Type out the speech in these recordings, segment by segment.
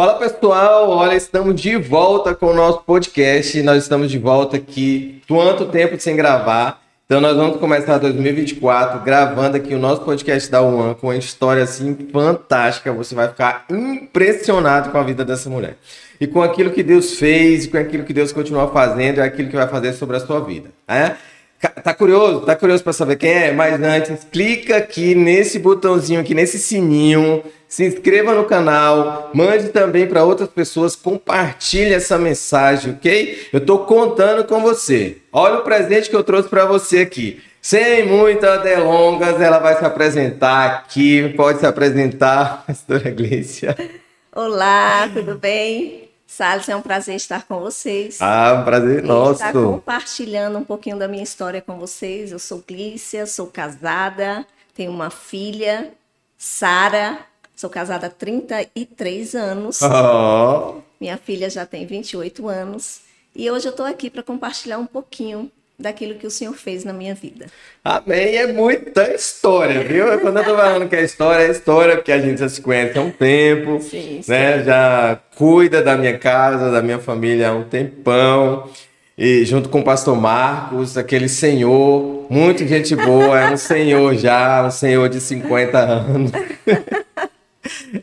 Fala pessoal, olha, estamos de volta com o nosso podcast. Nós estamos de volta aqui, quanto tempo sem gravar. Então nós vamos começar 2024 gravando aqui o nosso podcast da One com uma história assim fantástica. Você vai ficar impressionado com a vida dessa mulher. E com aquilo que Deus fez, com aquilo que Deus continua fazendo e aquilo que vai fazer sobre a sua vida. É? Tá curioso? Tá curioso para saber quem é? Mas antes, clica aqui nesse botãozinho aqui, nesse sininho, se inscreva no canal, mande também para outras pessoas, compartilhe essa mensagem, ok? Eu tô contando com você. Olha o presente que eu trouxe para você aqui. Sem muitas delongas, ela vai se apresentar aqui. Pode se apresentar, pastora Glícia. Olá, tudo bem? Salles, é um prazer estar com vocês. Ah, um prazer nosso. Estar compartilhando um pouquinho da minha história com vocês. Eu sou Glícia, sou casada, tenho uma filha, Sara. Sou casada há 33 anos. Oh. Minha filha já tem 28 anos. E hoje eu estou aqui para compartilhar um pouquinho daquilo que o Senhor fez na minha vida. Amém. É muita história, viu? Quando eu tô falando que é história, é história, porque a gente já se conhece há um tempo, sim, né? Sim. Já cuida da minha casa, da minha família há um tempão. E junto com o pastor Marcos, aquele senhor, muito gente boa, é um senhor já, um senhor de 50 anos.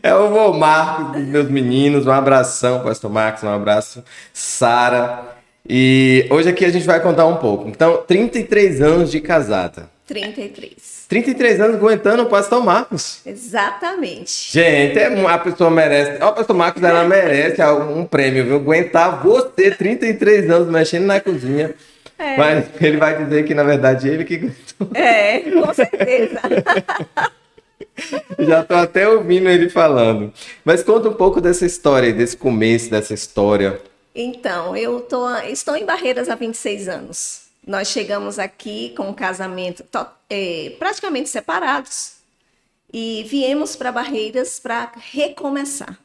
É o vô Marcos dos meus meninos. Um abração, pastor Marcos, um abraço, Sara. E hoje aqui a gente vai contar um pouco. Então, 33 anos de casada. 33. 33 anos aguentando o pastor Marcos. Exatamente. Gente, é, a pessoa merece. O pastor Marcos, ela merece um prêmio, viu? Aguentar você 33 anos mexendo na cozinha. É. Mas ele vai dizer que, na verdade, ele que aguentou. É, com certeza. Já tô até ouvindo ele falando. Mas conta um pouco dessa história, desse começo dessa história. Então, eu tô, estou em Barreiras há 26 anos. Nós chegamos aqui com um casamento é, praticamente separados e viemos para Barreiras para recomeçar,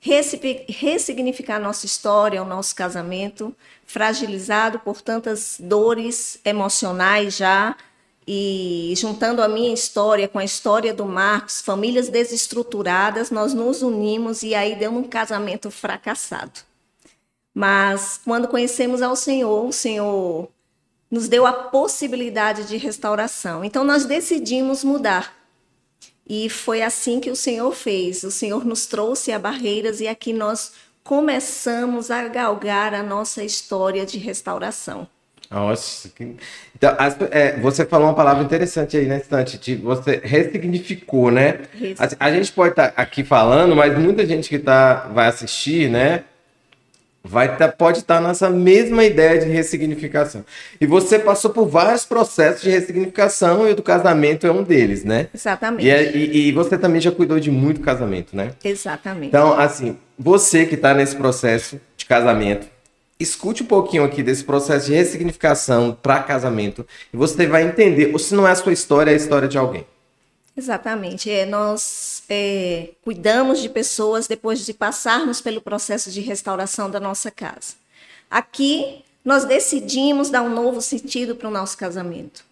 ressignificar nossa história, o nosso casamento, fragilizado por tantas dores emocionais já, e juntando a minha história com a história do Marcos, famílias desestruturadas, nós nos unimos e aí deu um casamento fracassado. Mas quando conhecemos ao Senhor, o Senhor nos deu a possibilidade de restauração. Então nós decidimos mudar. E foi assim que o Senhor fez. O Senhor nos trouxe a barreiras e aqui nós começamos a galgar a nossa história de restauração. Nossa, que... então é, você falou uma palavra interessante aí na instante, de você ressignificou, né? A, a, gente pode estar tá aqui falando, mas muita gente que tá, vai assistir, né? Vai tá, pode estar tá nessa mesma ideia de ressignificação. E você passou por vários processos de ressignificação e o do casamento é um deles, né? Exatamente. E, é, e, e você também já cuidou de muito casamento, né? Exatamente. Então, assim, você que está nesse processo de casamento, escute um pouquinho aqui desse processo de ressignificação para casamento e você vai entender, ou se não é a sua história, é a história de alguém. Exatamente. É, nós é, cuidamos de pessoas depois de passarmos pelo processo de restauração da nossa casa. Aqui, nós decidimos dar um novo sentido para o nosso casamento.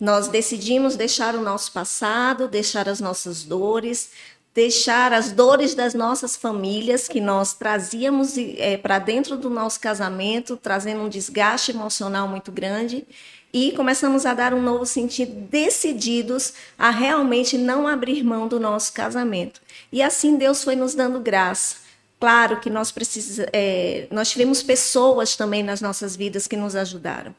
Nós decidimos deixar o nosso passado, deixar as nossas dores, deixar as dores das nossas famílias que nós trazíamos é, para dentro do nosso casamento, trazendo um desgaste emocional muito grande e começamos a dar um novo sentido, decididos a realmente não abrir mão do nosso casamento. E assim Deus foi nos dando graça. Claro que nós precisamos, é, nós tivemos pessoas também nas nossas vidas que nos ajudaram.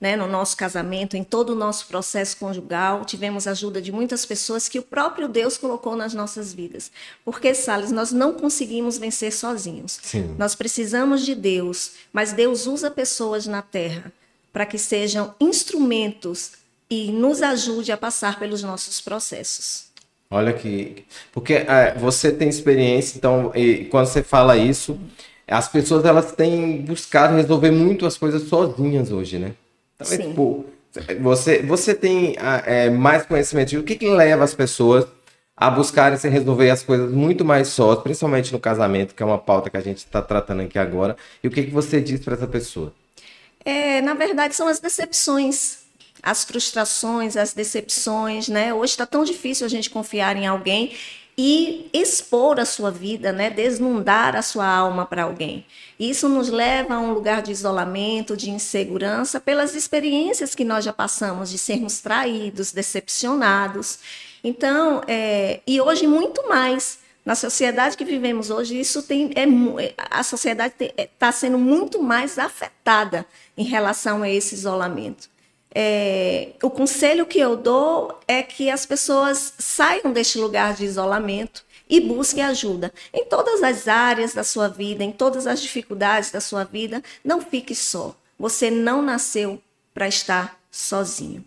Né, no nosso casamento, em todo o nosso processo conjugal, tivemos ajuda de muitas pessoas que o próprio Deus colocou nas nossas vidas. Porque, Salles, nós não conseguimos vencer sozinhos. Sim. Nós precisamos de Deus, mas Deus usa pessoas na terra para que sejam instrumentos e nos ajude a passar pelos nossos processos. Olha que. Porque é, você tem experiência, então, e, quando você fala isso, as pessoas elas têm buscado resolver muito as coisas sozinhas hoje, né? Então, é, tipo, você, você tem é, mais conhecimento. O que, que leva as pessoas a buscarem se resolver as coisas muito mais sós, principalmente no casamento, que é uma pauta que a gente está tratando aqui agora. E o que, que você diz para essa pessoa? É, na verdade, são as decepções, as frustrações, as decepções, né? Hoje está tão difícil a gente confiar em alguém e expor a sua vida, né? desnudar a sua alma para alguém. Isso nos leva a um lugar de isolamento, de insegurança, pelas experiências que nós já passamos de sermos traídos, decepcionados. Então, é, e hoje muito mais. Na sociedade que vivemos hoje, isso tem, é, a sociedade está sendo muito mais afetada em relação a esse isolamento. É, o conselho que eu dou é que as pessoas saiam deste lugar de isolamento e busquem ajuda em todas as áreas da sua vida, em todas as dificuldades da sua vida. Não fique só. Você não nasceu para estar sozinho.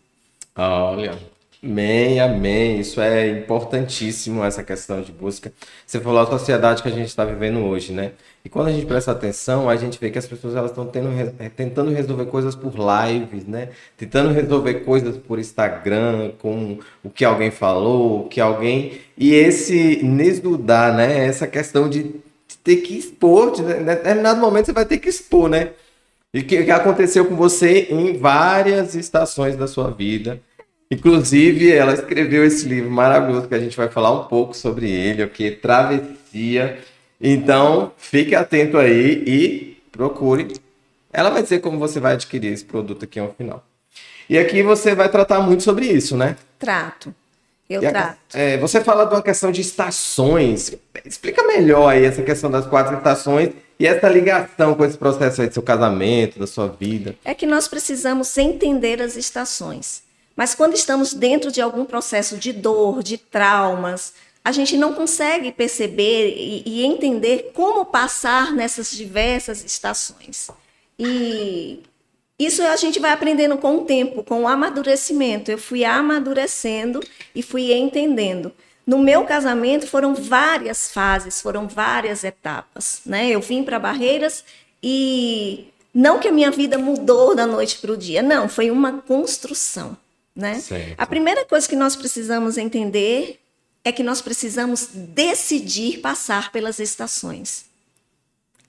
Olha, Amém, amém. Isso é importantíssimo, essa questão de busca. Você falou a sociedade que a gente está vivendo hoje, né? E quando a gente presta atenção, a gente vê que as pessoas elas estão eh, tentando resolver coisas por lives, né? Tentando resolver coisas por Instagram, com o que alguém falou, o que alguém. E esse nesdudar, né? Essa questão de ter que expor, de determinado momento você vai ter que expor, né? E o que aconteceu com você em várias estações da sua vida Inclusive, ela escreveu esse livro maravilhoso que a gente vai falar um pouco sobre ele, o que Travessia. Então, fique atento aí e procure. Ela vai dizer como você vai adquirir esse produto aqui ao final. E aqui você vai tratar muito sobre isso, né? Trato. Eu e trato. A, é, você fala de uma questão de estações. Explica melhor aí essa questão das quatro estações e essa ligação com esse processo aí do seu casamento, da sua vida. É que nós precisamos entender as estações. Mas quando estamos dentro de algum processo de dor, de traumas, a gente não consegue perceber e, e entender como passar nessas diversas estações. E isso a gente vai aprendendo com o tempo, com o amadurecimento. Eu fui amadurecendo e fui entendendo. No meu casamento foram várias fases, foram várias etapas, né? Eu vim para Barreiras e não que a minha vida mudou da noite para o dia, não, foi uma construção. Né? A primeira coisa que nós precisamos entender é que nós precisamos decidir passar pelas estações.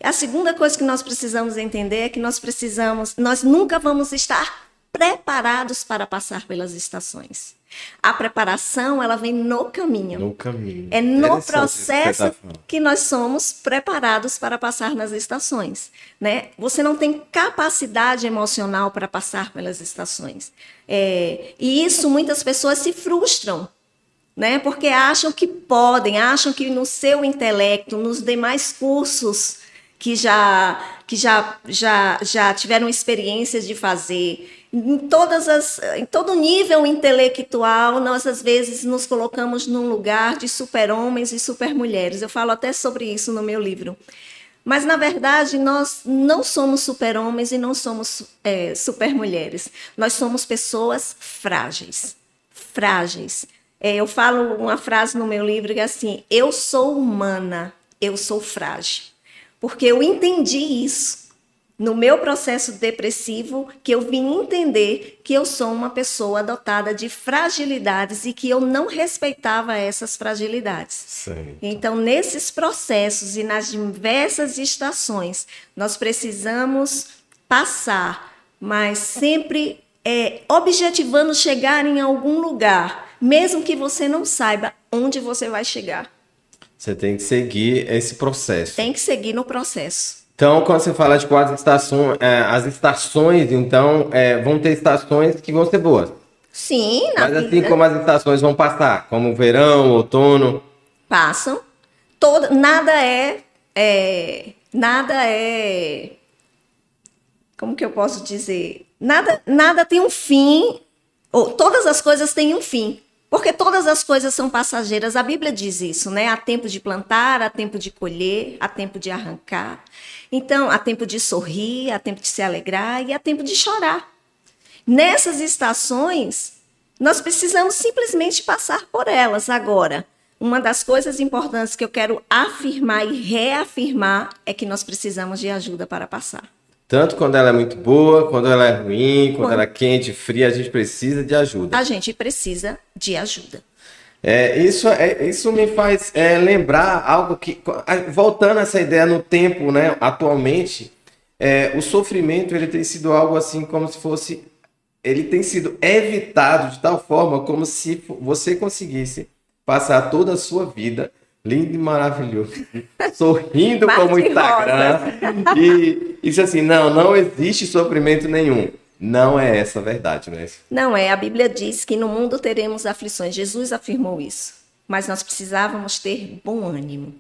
A segunda coisa que nós precisamos entender é que nós precisamos, nós nunca vamos estar preparados para passar pelas estações. A preparação, ela vem no caminho. No caminho. É no processo que, que nós somos preparados para passar nas estações, né? Você não tem capacidade emocional para passar pelas estações. É, e isso muitas pessoas se frustram, né? Porque acham que podem, acham que no seu intelecto, nos demais cursos que já que já já já tiveram experiências de fazer, em todas as em todo nível intelectual, nós às vezes nos colocamos num lugar de super-homens e super-mulheres. Eu falo até sobre isso no meu livro. Mas, na verdade, nós não somos super-homens e não somos é, super-mulheres. Nós somos pessoas frágeis. Frágeis. É, eu falo uma frase no meu livro que é assim: eu sou humana, eu sou frágil. Porque eu entendi isso no meu processo depressivo que eu vim entender que eu sou uma pessoa dotada de fragilidades e que eu não respeitava essas fragilidades. Certo. Então, nesses processos e nas diversas estações, nós precisamos passar, mas sempre é, objetivando chegar em algum lugar, mesmo que você não saiba onde você vai chegar. Você tem que seguir esse processo. Tem que seguir no processo. Então, quando você fala de quatro estações, é, as estações, então, é, vão ter estações que vão ser boas. Sim, na Mas assim como as estações vão passar, como verão, outono. Passam. Todo, nada é, é. Nada é. Como que eu posso dizer? Nada, nada tem um fim. Ou, todas as coisas têm um fim. Porque todas as coisas são passageiras. A Bíblia diz isso, né? Há tempo de plantar, há tempo de colher, há tempo de arrancar. Então, há tempo de sorrir, há tempo de se alegrar e há tempo de chorar. Nessas estações, nós precisamos simplesmente passar por elas. Agora, uma das coisas importantes que eu quero afirmar e reafirmar é que nós precisamos de ajuda para passar. Tanto quando ela é muito boa, quando ela é ruim, quando, quando ela é quente, fria, a gente precisa de ajuda. A gente precisa de ajuda. É, isso, é, isso me faz é, lembrar algo que, voltando a essa ideia no tempo, né, atualmente, é, o sofrimento ele tem sido algo assim como se fosse, ele tem sido evitado de tal forma como se você conseguisse passar toda a sua vida lindo e maravilhoso, sorrindo como o Instagram. E isso assim, não, não existe sofrimento nenhum. Não é essa a verdade, não é isso? Não é. A Bíblia diz que no mundo teremos aflições. Jesus afirmou isso. Mas nós precisávamos ter bom ânimo.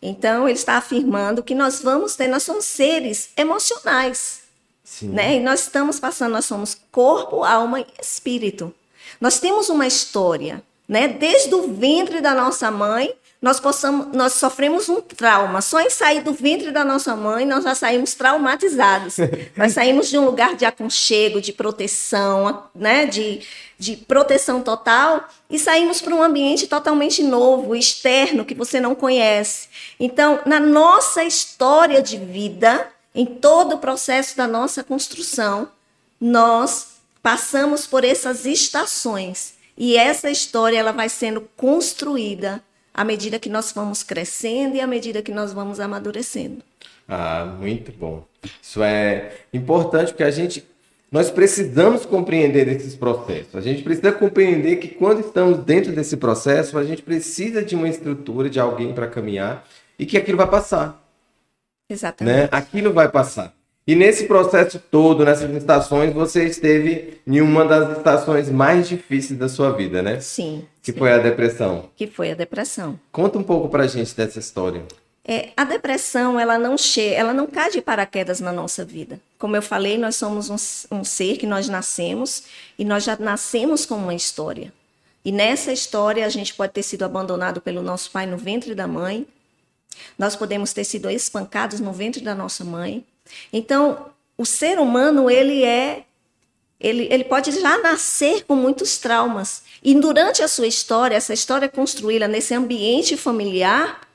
Então, ele está afirmando que nós vamos ter, nós somos seres emocionais. Sim. Né? E nós estamos passando, nós somos corpo, alma e espírito. Nós temos uma história, né? Desde o ventre da nossa mãe, nós, possamos, nós sofremos um trauma. Só em sair do ventre da nossa mãe, nós já saímos traumatizados. nós saímos de um lugar de aconchego, de proteção, né? de, de proteção total, e saímos para um ambiente totalmente novo, externo, que você não conhece. Então, na nossa história de vida, em todo o processo da nossa construção, nós passamos por essas estações. E essa história ela vai sendo construída à medida que nós vamos crescendo e à medida que nós vamos amadurecendo. Ah, muito bom. Isso é importante porque a gente nós precisamos compreender esses processos. A gente precisa compreender que quando estamos dentro desse processo, a gente precisa de uma estrutura, de alguém para caminhar e que aquilo vai passar. Exatamente. Né? Aquilo vai passar. E nesse processo todo, nessas estações, você esteve em uma das estações mais difíceis da sua vida, né? Sim. Que sim. foi a depressão. Que foi a depressão. Conta um pouco pra gente dessa história. É, a depressão, ela não chega, ela não cai de paraquedas na nossa vida. Como eu falei, nós somos um, um ser que nós nascemos e nós já nascemos com uma história. E nessa história a gente pode ter sido abandonado pelo nosso pai no ventre da mãe. Nós podemos ter sido espancados no ventre da nossa mãe. Então, o ser humano, ele é ele, ele pode já nascer com muitos traumas. E durante a sua história, essa história construída nesse ambiente familiar,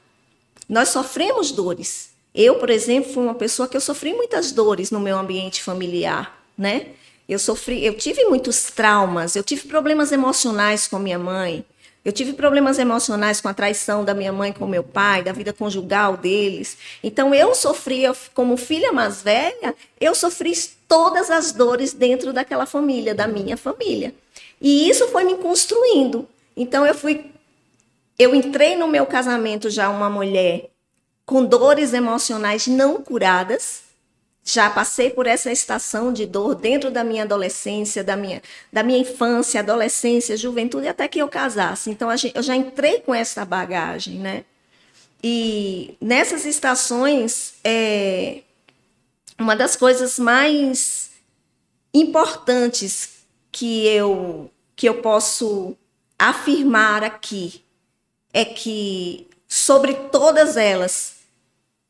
nós sofremos dores. Eu, por exemplo, fui uma pessoa que eu sofri muitas dores no meu ambiente familiar, né? Eu sofri, eu tive muitos traumas, eu tive problemas emocionais com minha mãe, eu tive problemas emocionais com a traição da minha mãe com meu pai, da vida conjugal deles. Então eu sofria como filha mais velha, eu sofri todas as dores dentro daquela família, da minha família. E isso foi me construindo. Então eu fui eu entrei no meu casamento já uma mulher com dores emocionais não curadas, já passei por essa estação de dor dentro da minha adolescência, da minha, da minha infância, adolescência, juventude, até que eu casasse. Então, eu já entrei com essa bagagem, né? E nessas estações, é, uma das coisas mais importantes que eu, que eu posso afirmar aqui é que, sobre todas elas,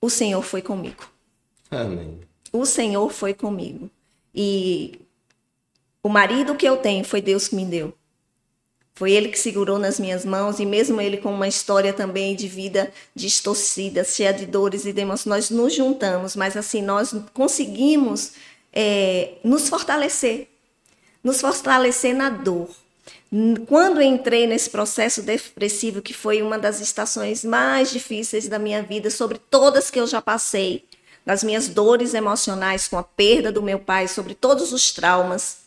o Senhor foi comigo. Amém o Senhor foi comigo. E o marido que eu tenho foi Deus que me deu. Foi ele que segurou nas minhas mãos, e mesmo ele com uma história também de vida distorcida, cheia de dores e demônios, nós nos juntamos, mas assim, nós conseguimos é, nos fortalecer, nos fortalecer na dor. Quando entrei nesse processo depressivo, que foi uma das estações mais difíceis da minha vida, sobre todas que eu já passei, das minhas dores emocionais com a perda do meu pai, sobre todos os traumas.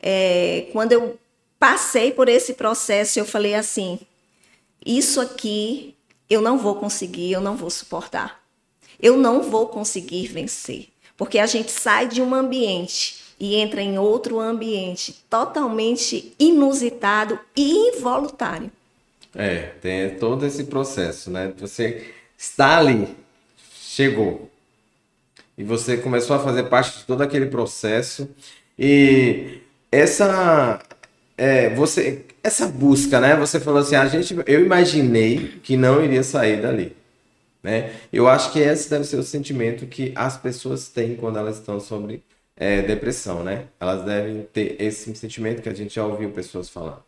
É, quando eu passei por esse processo, eu falei assim: isso aqui eu não vou conseguir, eu não vou suportar. Eu não vou conseguir vencer. Porque a gente sai de um ambiente e entra em outro ambiente totalmente inusitado e involuntário. É, tem todo esse processo, né? Você está ali, chegou, e você começou a fazer parte de todo aquele processo. E essa é, você essa busca, né? Você falou assim, a gente, eu imaginei que não iria sair dali, né? Eu acho que esse deve ser o sentimento que as pessoas têm quando elas estão sobre é, depressão, né? Elas devem ter esse sentimento que a gente já ouviu pessoas falando.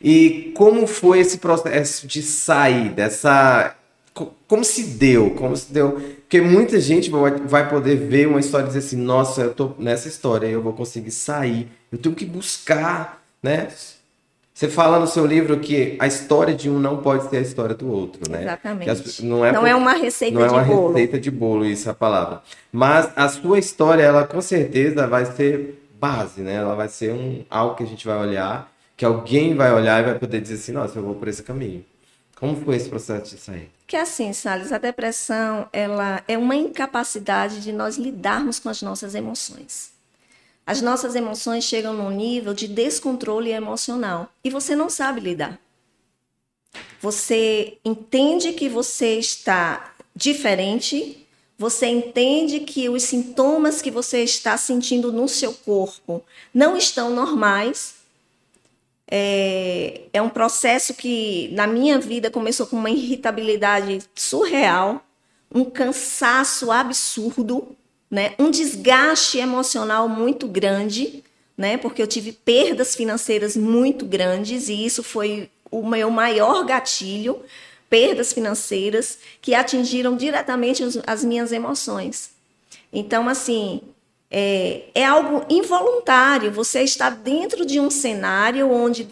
E como foi esse processo de sair dessa como se deu? Como se deu? Porque muita gente vai poder ver uma história e dizer assim: nossa, eu tô nessa história, eu vou conseguir sair, eu tenho que buscar, né? Você fala no seu livro que a história de um não pode ser a história do outro, né? Exatamente. As, não é, não por, é uma receita de bolo. Não é uma receita de bolo, isso é a palavra. Mas a sua história, ela com certeza vai ser base, né? Ela vai ser um, algo que a gente vai olhar que alguém vai olhar e vai poder dizer assim, nossa, eu vou por esse caminho. Como foi esse processo de sair? Que assim, Salles, a depressão ela é uma incapacidade de nós lidarmos com as nossas emoções. As nossas emoções chegam num nível de descontrole emocional e você não sabe lidar. Você entende que você está diferente, você entende que os sintomas que você está sentindo no seu corpo não estão normais. É, é um processo que, na minha vida, começou com uma irritabilidade surreal, um cansaço absurdo, né? um desgaste emocional muito grande, né? porque eu tive perdas financeiras muito grandes e isso foi o meu maior gatilho, perdas financeiras que atingiram diretamente as minhas emoções. Então, assim, é, é algo involuntário. Você está dentro de um cenário onde,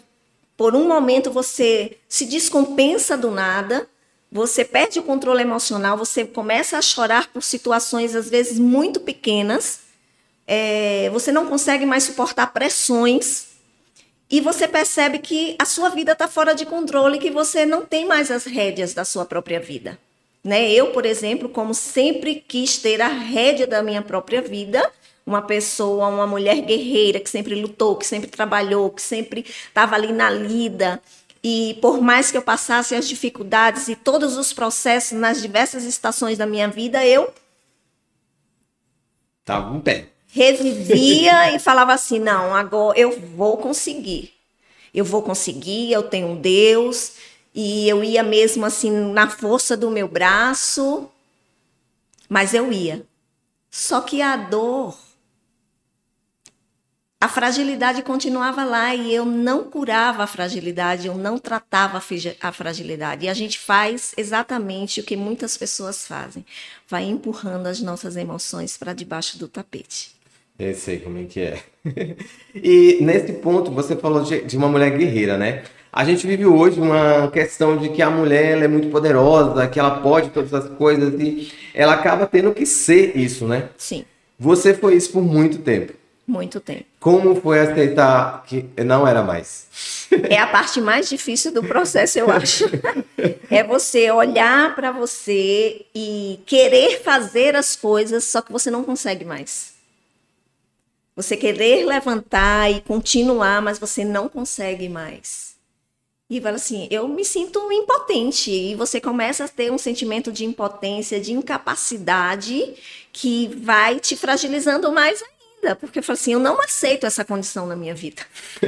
por um momento, você se descompensa do nada, você perde o controle emocional, você começa a chorar por situações, às vezes, muito pequenas. É, você não consegue mais suportar pressões e você percebe que a sua vida está fora de controle, que você não tem mais as rédeas da sua própria vida. Né? Eu, por exemplo, como sempre quis ter a rédea da minha própria vida, uma pessoa, uma mulher guerreira que sempre lutou, que sempre trabalhou, que sempre estava ali na lida. E por mais que eu passasse as dificuldades e todos os processos nas diversas estações da minha vida, eu estava em pé revivia e falava assim: não, agora eu vou conseguir. Eu vou conseguir, eu tenho um Deus. E eu ia mesmo assim na força do meu braço, mas eu ia. Só que a dor a fragilidade continuava lá e eu não curava a fragilidade, eu não tratava a fragilidade. E a gente faz exatamente o que muitas pessoas fazem: vai empurrando as nossas emoções para debaixo do tapete. Eu sei como é que é. e nesse ponto, você falou de, de, uma mulher guerreira, né? A gente vive hoje uma questão de que a mulher é muito poderosa, que ela pode todas as coisas e ela acaba tendo que ser isso, né? Sim. Você foi isso por muito tempo. Muito tempo. Como foi aceitar que não era mais? É a parte mais difícil do processo, eu acho. É você olhar para você e querer fazer as coisas, só que você não consegue mais. Você querer levantar e continuar, mas você não consegue mais. E fala assim: eu me sinto impotente. E você começa a ter um sentimento de impotência, de incapacidade, que vai te fragilizando mais ainda. Porque fala assim: eu não aceito essa condição na minha vida.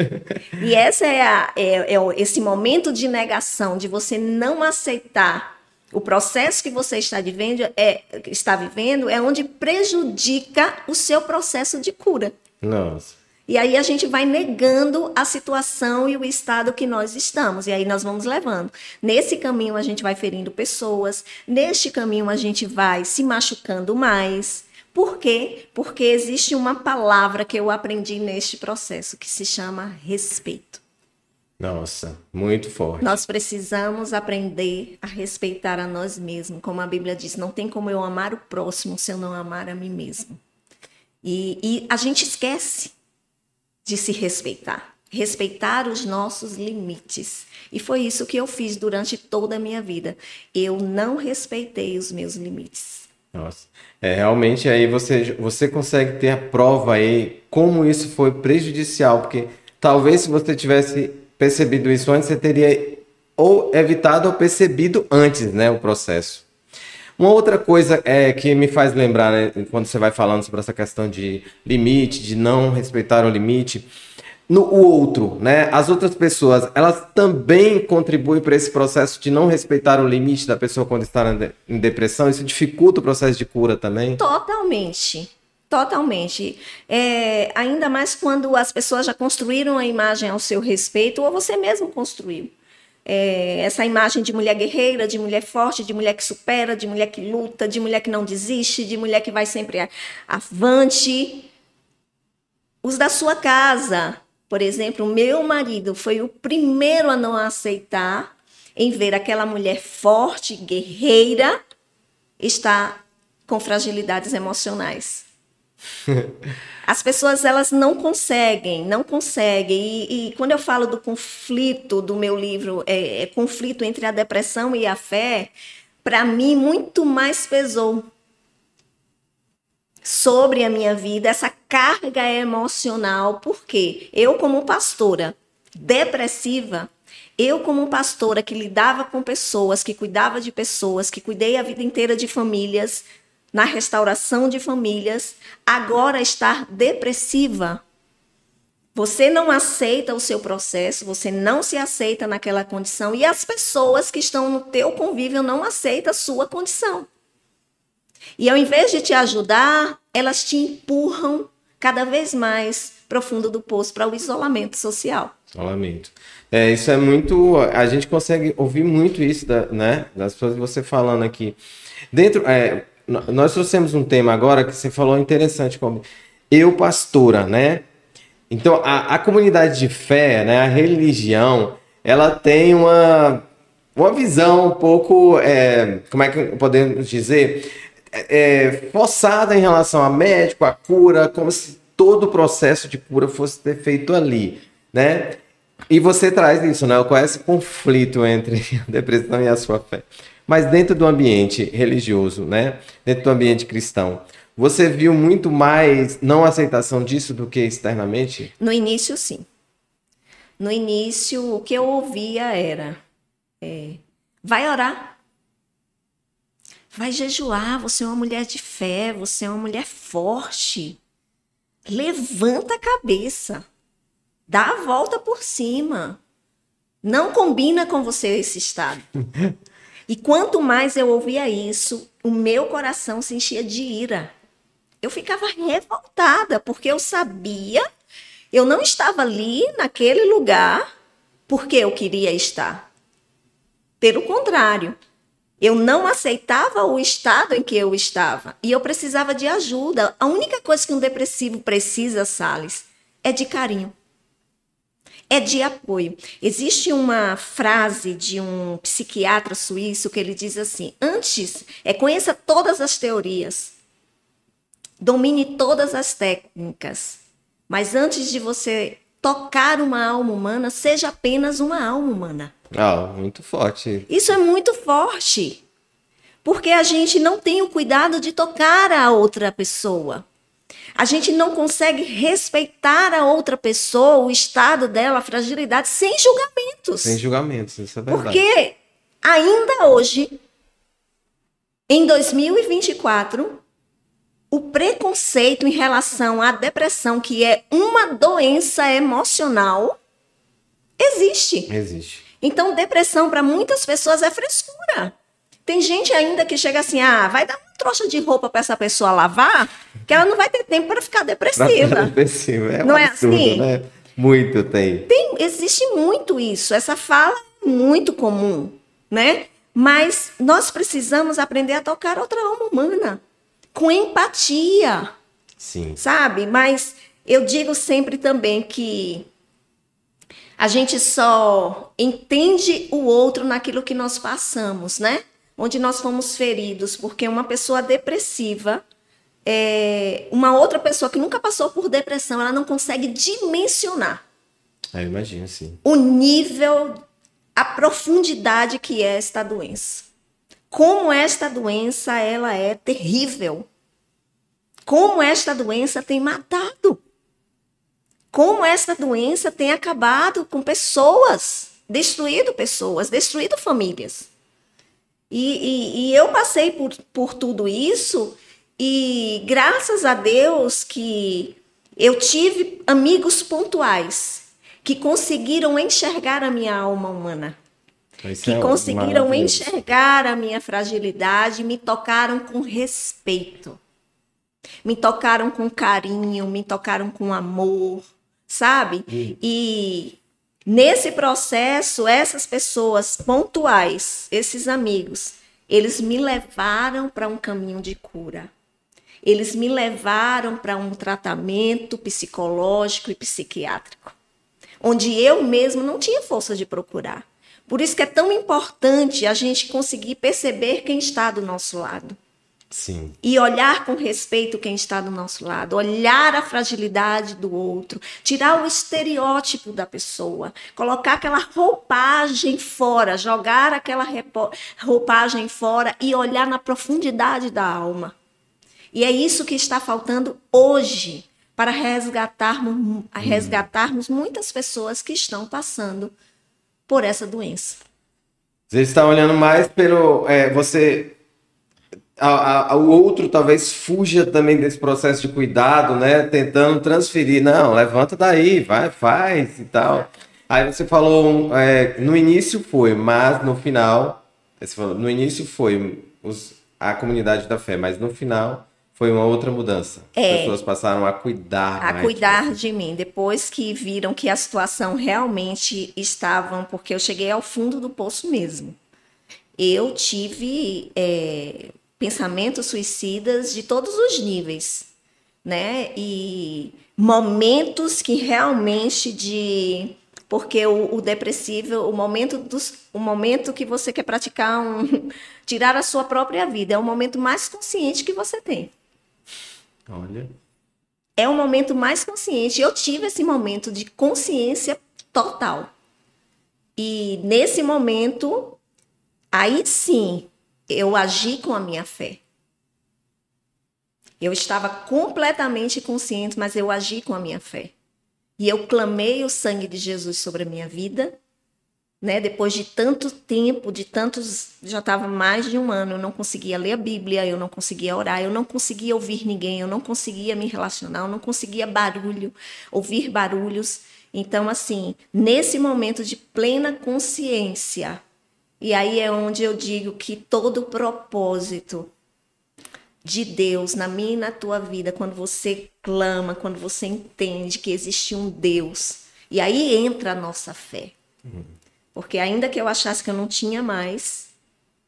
e essa é, a, é, é esse momento de negação, de você não aceitar o processo que você está vivendo é, está vivendo é onde prejudica o seu processo de cura. Nossa. E aí a gente vai negando a situação e o estado que nós estamos. E aí nós vamos levando. Nesse caminho a gente vai ferindo pessoas, neste caminho a gente vai se machucando mais. Por quê? Porque existe uma palavra que eu aprendi neste processo que se chama respeito. Nossa, muito forte. Nós precisamos aprender a respeitar a nós mesmos. Como a Bíblia diz, não tem como eu amar o próximo se eu não amar a mim mesmo. E, e a gente esquece de se respeitar, respeitar os nossos limites. E foi isso que eu fiz durante toda a minha vida. Eu não respeitei os meus limites. Nossa. É, realmente aí você, você consegue ter a prova aí como isso foi prejudicial, porque talvez se você tivesse percebido isso antes, você teria ou evitado ou percebido antes, né, o processo. Uma outra coisa é que me faz lembrar, né, quando você vai falando sobre essa questão de limite, de não respeitar o limite, no o outro, né? As outras pessoas, elas também contribuem para esse processo de não respeitar o limite da pessoa quando está em depressão. Isso dificulta o processo de cura também? Totalmente. Totalmente. É, ainda mais quando as pessoas já construíram a imagem ao seu respeito ou você mesmo construiu. É, essa imagem de mulher guerreira, de mulher forte, de mulher que supera, de mulher que luta, de mulher que não desiste, de mulher que vai sempre avante. Os da sua casa, por exemplo, meu marido foi o primeiro a não aceitar em ver aquela mulher forte, guerreira, estar com fragilidades emocionais. As pessoas elas não conseguem, não conseguem. E, e, quando eu falo do conflito do meu livro, é, é conflito entre a depressão e a fé, para mim muito mais pesou sobre a minha vida essa carga emocional, porque eu como pastora depressiva, eu, como pastora que lidava com pessoas, que cuidava de pessoas, que cuidei a vida inteira de famílias, na restauração de famílias, agora estar depressiva. Você não aceita o seu processo, você não se aceita naquela condição e as pessoas que estão no teu convívio não aceitam a sua condição. E ao invés de te ajudar, elas te empurram cada vez mais profundo do poço para o isolamento social. Isolamento. É, isso é muito. A gente consegue ouvir muito isso, da, né? Das pessoas você falando aqui. Dentro. É, nós trouxemos um tema agora que você falou interessante, como eu, pastora, né? Então, a, a comunidade de fé, né, a religião, ela tem uma, uma visão um pouco, é, como é que podemos dizer, é, forçada em relação a médico, a cura, como se todo o processo de cura fosse ter feito ali, né? E você traz isso, né? Qual é esse conflito entre a depressão e a sua fé? Mas dentro do ambiente religioso, né? Dentro do ambiente cristão, você viu muito mais não aceitação disso do que externamente? No início, sim. No início, o que eu ouvia era: é, vai orar, vai jejuar. Você é uma mulher de fé, você é uma mulher forte. Levanta a cabeça, dá a volta por cima. Não combina com você esse estado. E quanto mais eu ouvia isso, o meu coração se enchia de ira. Eu ficava revoltada, porque eu sabia, eu não estava ali naquele lugar porque eu queria estar. Pelo contrário, eu não aceitava o estado em que eu estava e eu precisava de ajuda. A única coisa que um depressivo precisa, Sales, é de carinho é de apoio. Existe uma frase de um psiquiatra suíço que ele diz assim: antes, é conheça todas as teorias, domine todas as técnicas, mas antes de você tocar uma alma humana, seja apenas uma alma humana. Ah, muito forte. Isso é muito forte. Porque a gente não tem o cuidado de tocar a outra pessoa. A gente não consegue respeitar a outra pessoa, o estado dela, a fragilidade, sem julgamentos. Sem julgamentos, isso é verdade. Porque ainda hoje, em 2024, o preconceito em relação à depressão, que é uma doença emocional, existe. Existe. Então, depressão para muitas pessoas é frescura. Tem gente ainda que chega assim, ah, vai dar uma trouxa de roupa para essa pessoa lavar, que ela não vai ter tempo para ficar depressiva. depressiva. É não é absurdo, é assim? Né? Muito tem. tem. Existe muito isso. Essa fala é muito comum, né? Mas nós precisamos aprender a tocar outra alma humana com empatia. Sim. Sabe? Mas eu digo sempre também que a gente só entende o outro naquilo que nós passamos, né? onde nós fomos feridos, porque uma pessoa depressiva, é, uma outra pessoa que nunca passou por depressão, ela não consegue dimensionar. Ah, eu imagino, sim. O nível, a profundidade que é esta doença. Como esta doença, ela é terrível. Como esta doença tem matado. Como esta doença tem acabado com pessoas, destruído pessoas, destruído famílias. E, e, e eu passei por, por tudo isso e graças a Deus que eu tive amigos pontuais que conseguiram enxergar a minha alma humana. Isso que é conseguiram enxergar a minha fragilidade, me tocaram com respeito, me tocaram com carinho, me tocaram com amor, sabe? Hum. E Nesse processo, essas pessoas pontuais, esses amigos, eles me levaram para um caminho de cura. Eles me levaram para um tratamento psicológico e psiquiátrico, onde eu mesmo não tinha força de procurar. Por isso que é tão importante a gente conseguir perceber quem está do nosso lado. Sim. E olhar com respeito quem está do nosso lado, olhar a fragilidade do outro, tirar o estereótipo da pessoa, colocar aquela roupagem fora, jogar aquela roupagem fora e olhar na profundidade da alma. E é isso que está faltando hoje para resgatarmos, resgatarmos muitas pessoas que estão passando por essa doença. Você está olhando mais pelo. É, você a, a, o outro talvez fuja também desse processo de cuidado, né? Tentando transferir, não, levanta daí, vai, faz e tal. Aí você falou, é, no início foi, mas no final, você falou, no início foi os, a comunidade da fé, mas no final foi uma outra mudança. É, As pessoas passaram a cuidar. A cuidar de, de mim. Depois que viram que a situação realmente estava, porque eu cheguei ao fundo do poço mesmo. Eu tive é, pensamentos suicidas de todos os níveis, né? E momentos que realmente de porque o, o depressivo, o momento dos, o momento que você quer praticar um tirar a sua própria vida é o momento mais consciente que você tem. Olha. É o momento mais consciente. Eu tive esse momento de consciência total. E nesse momento, aí sim, eu agi com a minha fé. Eu estava completamente consciente, mas eu agi com a minha fé. E eu clamei o sangue de Jesus sobre a minha vida. Né? Depois de tanto tempo, de tantos. Já estava mais de um ano, eu não conseguia ler a Bíblia, eu não conseguia orar, eu não conseguia ouvir ninguém, eu não conseguia me relacionar, eu não conseguia barulho, ouvir barulhos. Então, assim, nesse momento de plena consciência, e aí é onde eu digo que todo o propósito de Deus na minha e na tua vida, quando você clama, quando você entende que existe um Deus, e aí entra a nossa fé. Porque ainda que eu achasse que eu não tinha mais,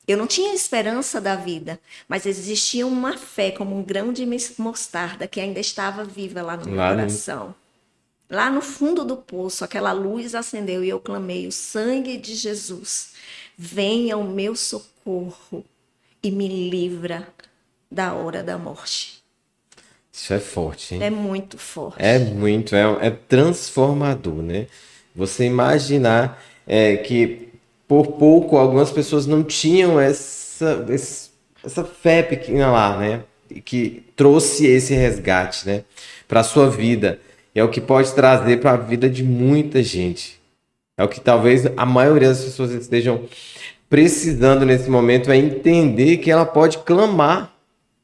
eu não tinha esperança da vida, mas existia uma fé como um grão de mostarda que ainda estava viva lá no meu lá coração. No... Lá no fundo do poço, aquela luz acendeu e eu clamei o sangue de Jesus venha o meu socorro e me livra da hora da morte. Isso é forte, hein? É muito forte. É muito, é, é transformador, né? Você imaginar é, que por pouco algumas pessoas não tinham essa, essa fé pequena lá, né? Que trouxe esse resgate, né? Para sua vida. É o que pode trazer para a vida de muita gente. É o que talvez a maioria das pessoas estejam precisando nesse momento é entender que ela pode clamar.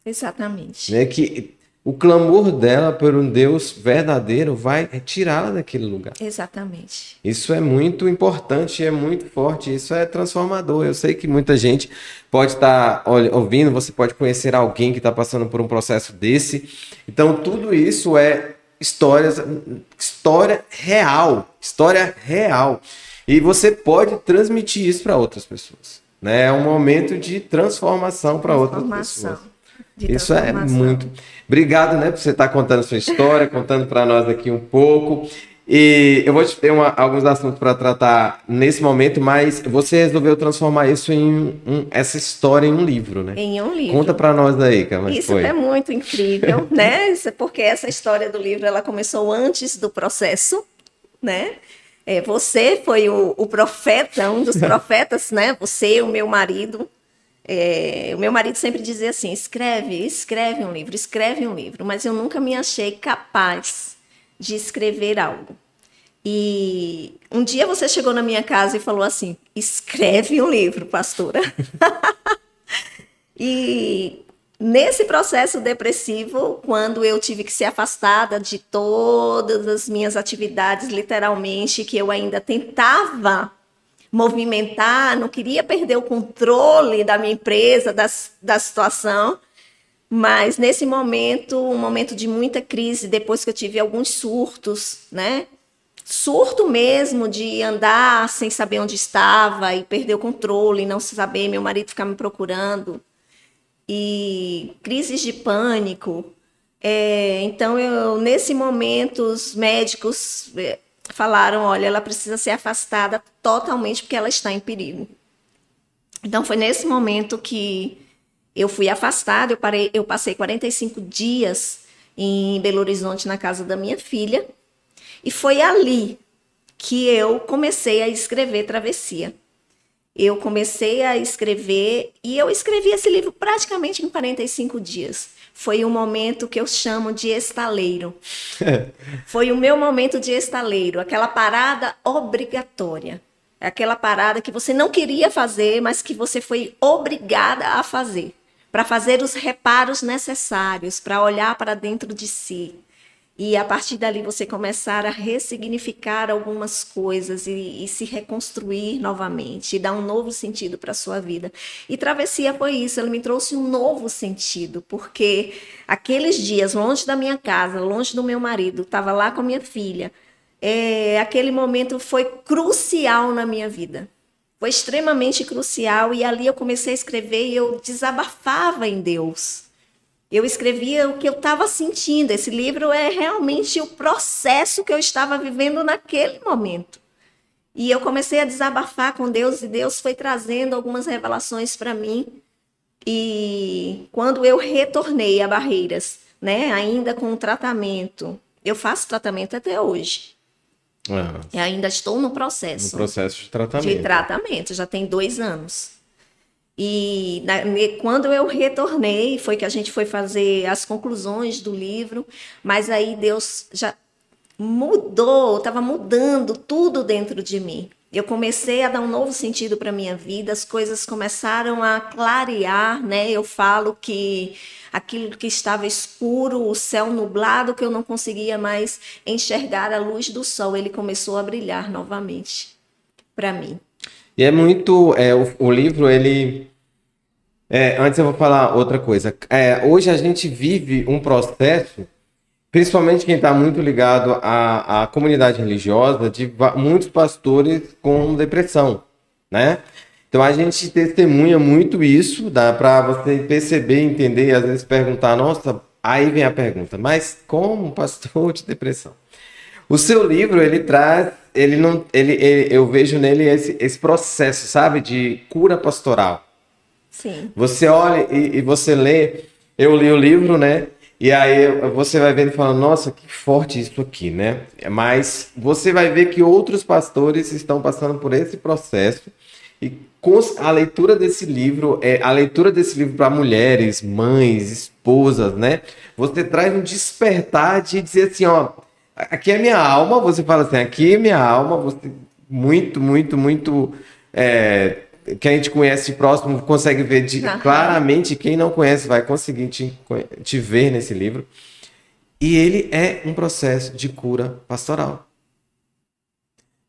Exatamente. Né? Que o clamor dela por um Deus verdadeiro vai tirá-la daquele lugar. Exatamente. Isso é muito importante, é muito forte, isso é transformador. Eu sei que muita gente pode estar ouvindo, você pode conhecer alguém que está passando por um processo desse. Então, tudo isso é histórias, história real, história real. E você pode transmitir isso para outras pessoas. Né? É um momento de transformação para outras pessoas. Isso é muito. Obrigado, né, por você estar contando sua história, contando para nós aqui um pouco. E eu vou te ter uma, alguns assuntos para tratar nesse momento, mas você resolveu transformar isso em um, essa história em um livro, né? Em um livro. Conta para nós daí, como é Isso foi. é muito incrível, né? Isso é porque essa história do livro ela começou antes do processo, né? É, você foi o, o profeta, um dos profetas, né? Você, o meu marido. É, o meu marido sempre dizia assim: escreve, escreve um livro, escreve um livro, mas eu nunca me achei capaz de escrever algo. E um dia você chegou na minha casa e falou assim: escreve um livro, pastora. e nesse processo depressivo, quando eu tive que ser afastada de todas as minhas atividades, literalmente, que eu ainda tentava movimentar, não queria perder o controle da minha empresa, da, da situação. Mas nesse momento, um momento de muita crise, depois que eu tive alguns surtos, né? Surto mesmo de andar sem saber onde estava e perder o controle, não saber, meu marido ficar me procurando. E crises de pânico. É, então, eu, nesse momento, os médicos é, falaram: olha, ela precisa ser afastada totalmente porque ela está em perigo. Então, foi nesse momento que eu fui afastada, eu, parei, eu passei 45 dias em Belo Horizonte na casa da minha filha, e foi ali que eu comecei a escrever Travessia. Eu comecei a escrever e eu escrevi esse livro praticamente em 45 dias. Foi um momento que eu chamo de estaleiro. Foi o meu momento de estaleiro, aquela parada obrigatória. Aquela parada que você não queria fazer, mas que você foi obrigada a fazer para fazer os reparos necessários, para olhar para dentro de si. E a partir dali você começar a ressignificar algumas coisas e, e se reconstruir novamente, e dar um novo sentido para a sua vida. E travessia foi isso, ela me trouxe um novo sentido, porque aqueles dias longe da minha casa, longe do meu marido, estava lá com a minha filha, é, aquele momento foi crucial na minha vida foi extremamente crucial e ali eu comecei a escrever e eu desabafava em Deus. Eu escrevia o que eu estava sentindo. Esse livro é realmente o processo que eu estava vivendo naquele momento. E eu comecei a desabafar com Deus e Deus foi trazendo algumas revelações para mim. E quando eu retornei a Barreiras, né, ainda com o tratamento, eu faço tratamento até hoje. Ah. E ainda estou no processo. No processo de tratamento. De tratamento, já tem dois anos. E na, quando eu retornei, foi que a gente foi fazer as conclusões do livro, mas aí Deus já mudou, estava mudando tudo dentro de mim. Eu comecei a dar um novo sentido para minha vida, as coisas começaram a clarear, né? Eu falo que aquilo que estava escuro, o céu nublado, que eu não conseguia mais enxergar a luz do sol, ele começou a brilhar novamente para mim. E é muito, é, o, o livro ele é, antes eu vou falar outra coisa. É, hoje a gente vive um processo principalmente quem está muito ligado à, à comunidade religiosa, de muitos pastores com depressão, né? Então a gente testemunha muito isso, dá para você perceber, entender e às vezes perguntar, nossa, aí vem a pergunta, mas como pastor de depressão? O seu livro ele traz, ele não, ele, ele eu vejo nele esse, esse processo, sabe, de cura pastoral. Sim. Você olha e, e você lê, eu li o livro, né? E aí você vai vendo e falando, nossa, que forte isso aqui, né? Mas você vai ver que outros pastores estão passando por esse processo e a leitura desse livro, é, a leitura desse livro para mulheres, mães, esposas, né? Você traz um despertar de dizer assim, ó, aqui é minha alma, você fala assim, aqui é minha alma, você muito, muito, muito é, que a gente conhece próximo consegue ver de, claramente, quem não conhece vai conseguir te, te ver nesse livro. E ele é um processo de cura pastoral.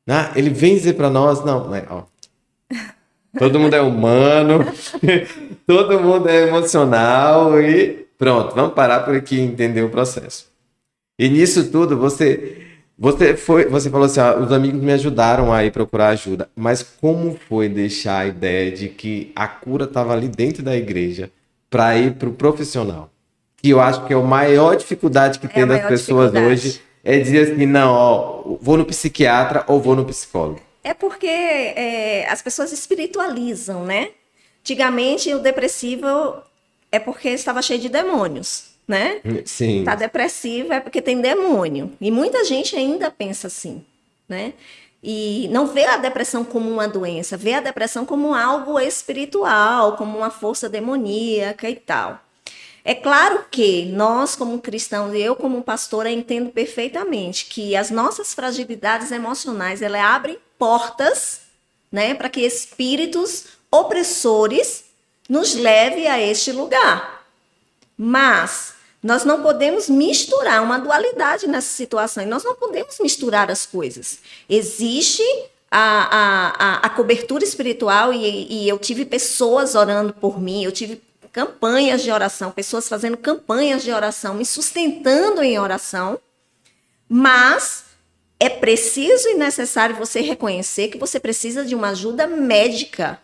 Né? Ele vem dizer para nós, não, né, ó, todo mundo é humano, todo mundo é emocional e pronto, vamos parar por aqui e entender o processo. E nisso tudo, você você foi, você falou assim, ah, os amigos me ajudaram a ir procurar ajuda, mas como foi deixar a ideia de que a cura estava ali dentro da igreja para ir para o profissional? Que eu acho que é a maior dificuldade que é tem das pessoas hoje é dizer assim, não, ó, vou no psiquiatra ou vou no psicólogo. É porque é, as pessoas espiritualizam, né? Antigamente o depressivo é porque estava cheio de demônios né? Sim. Tá depressiva é porque tem demônio. E muita gente ainda pensa assim, né? E não vê a depressão como uma doença, vê a depressão como algo espiritual, como uma força demoníaca e tal. É claro que nós, como cristãos, e eu, como pastora, entendo perfeitamente que as nossas fragilidades emocionais elas abrem portas né, para que espíritos opressores nos leve a este lugar. Mas nós não podemos misturar uma dualidade nessa situação. Nós não podemos misturar as coisas. Existe a, a, a, cobertura espiritual e, e eu tive pessoas orando por mim, eu tive campanhas de oração, pessoas fazendo campanhas de oração, me sustentando em oração, mas é preciso e necessário você reconhecer que você precisa de uma ajuda médica,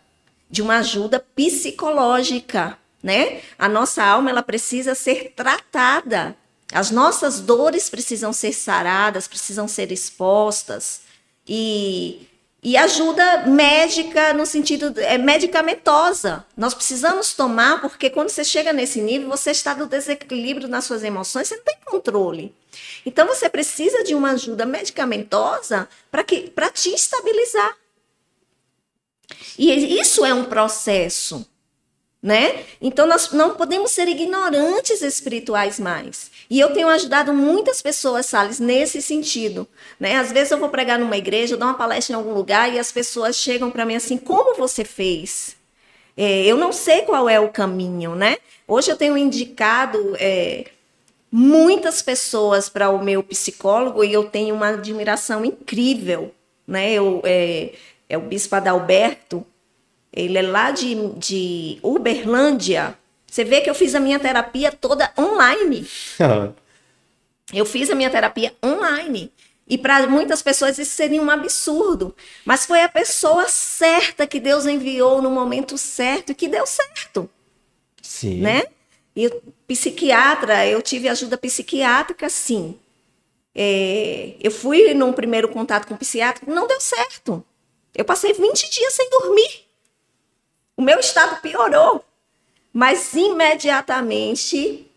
de uma ajuda psicológica né? A nossa alma ela precisa ser tratada. As nossas dores precisam ser saradas, precisam ser expostas. E E ajuda médica no sentido é medicamentosa. Nós precisamos tomar porque quando você chega nesse nível, você está do desequilíbrio nas suas emoções, você não tem controle. Então você precisa de uma ajuda medicamentosa para que para te estabilizar. E isso é um processo né? Então nós não podemos ser ignorantes espirituais mais. E eu tenho ajudado muitas pessoas, Salles, nesse sentido, né? Às vezes eu vou pregar numa igreja, dou uma palestra em algum lugar e as pessoas chegam para mim assim: "Como você fez?" É, eu não sei qual é o caminho, né? Hoje eu tenho indicado é, muitas pessoas para o meu psicólogo e eu tenho uma admiração incrível, né? Eu, é, é o bispo Adalberto, ele é lá de, de Uberlândia. Você vê que eu fiz a minha terapia toda online. eu fiz a minha terapia online. E para muitas pessoas isso seria um absurdo. Mas foi a pessoa certa que Deus enviou no momento certo e que deu certo. Sim. Né? E psiquiatra, eu tive ajuda psiquiátrica, sim. É, eu fui num primeiro contato com o psiquiatra, não deu certo. Eu passei 20 dias sem dormir. O meu estado piorou. Mas imediatamente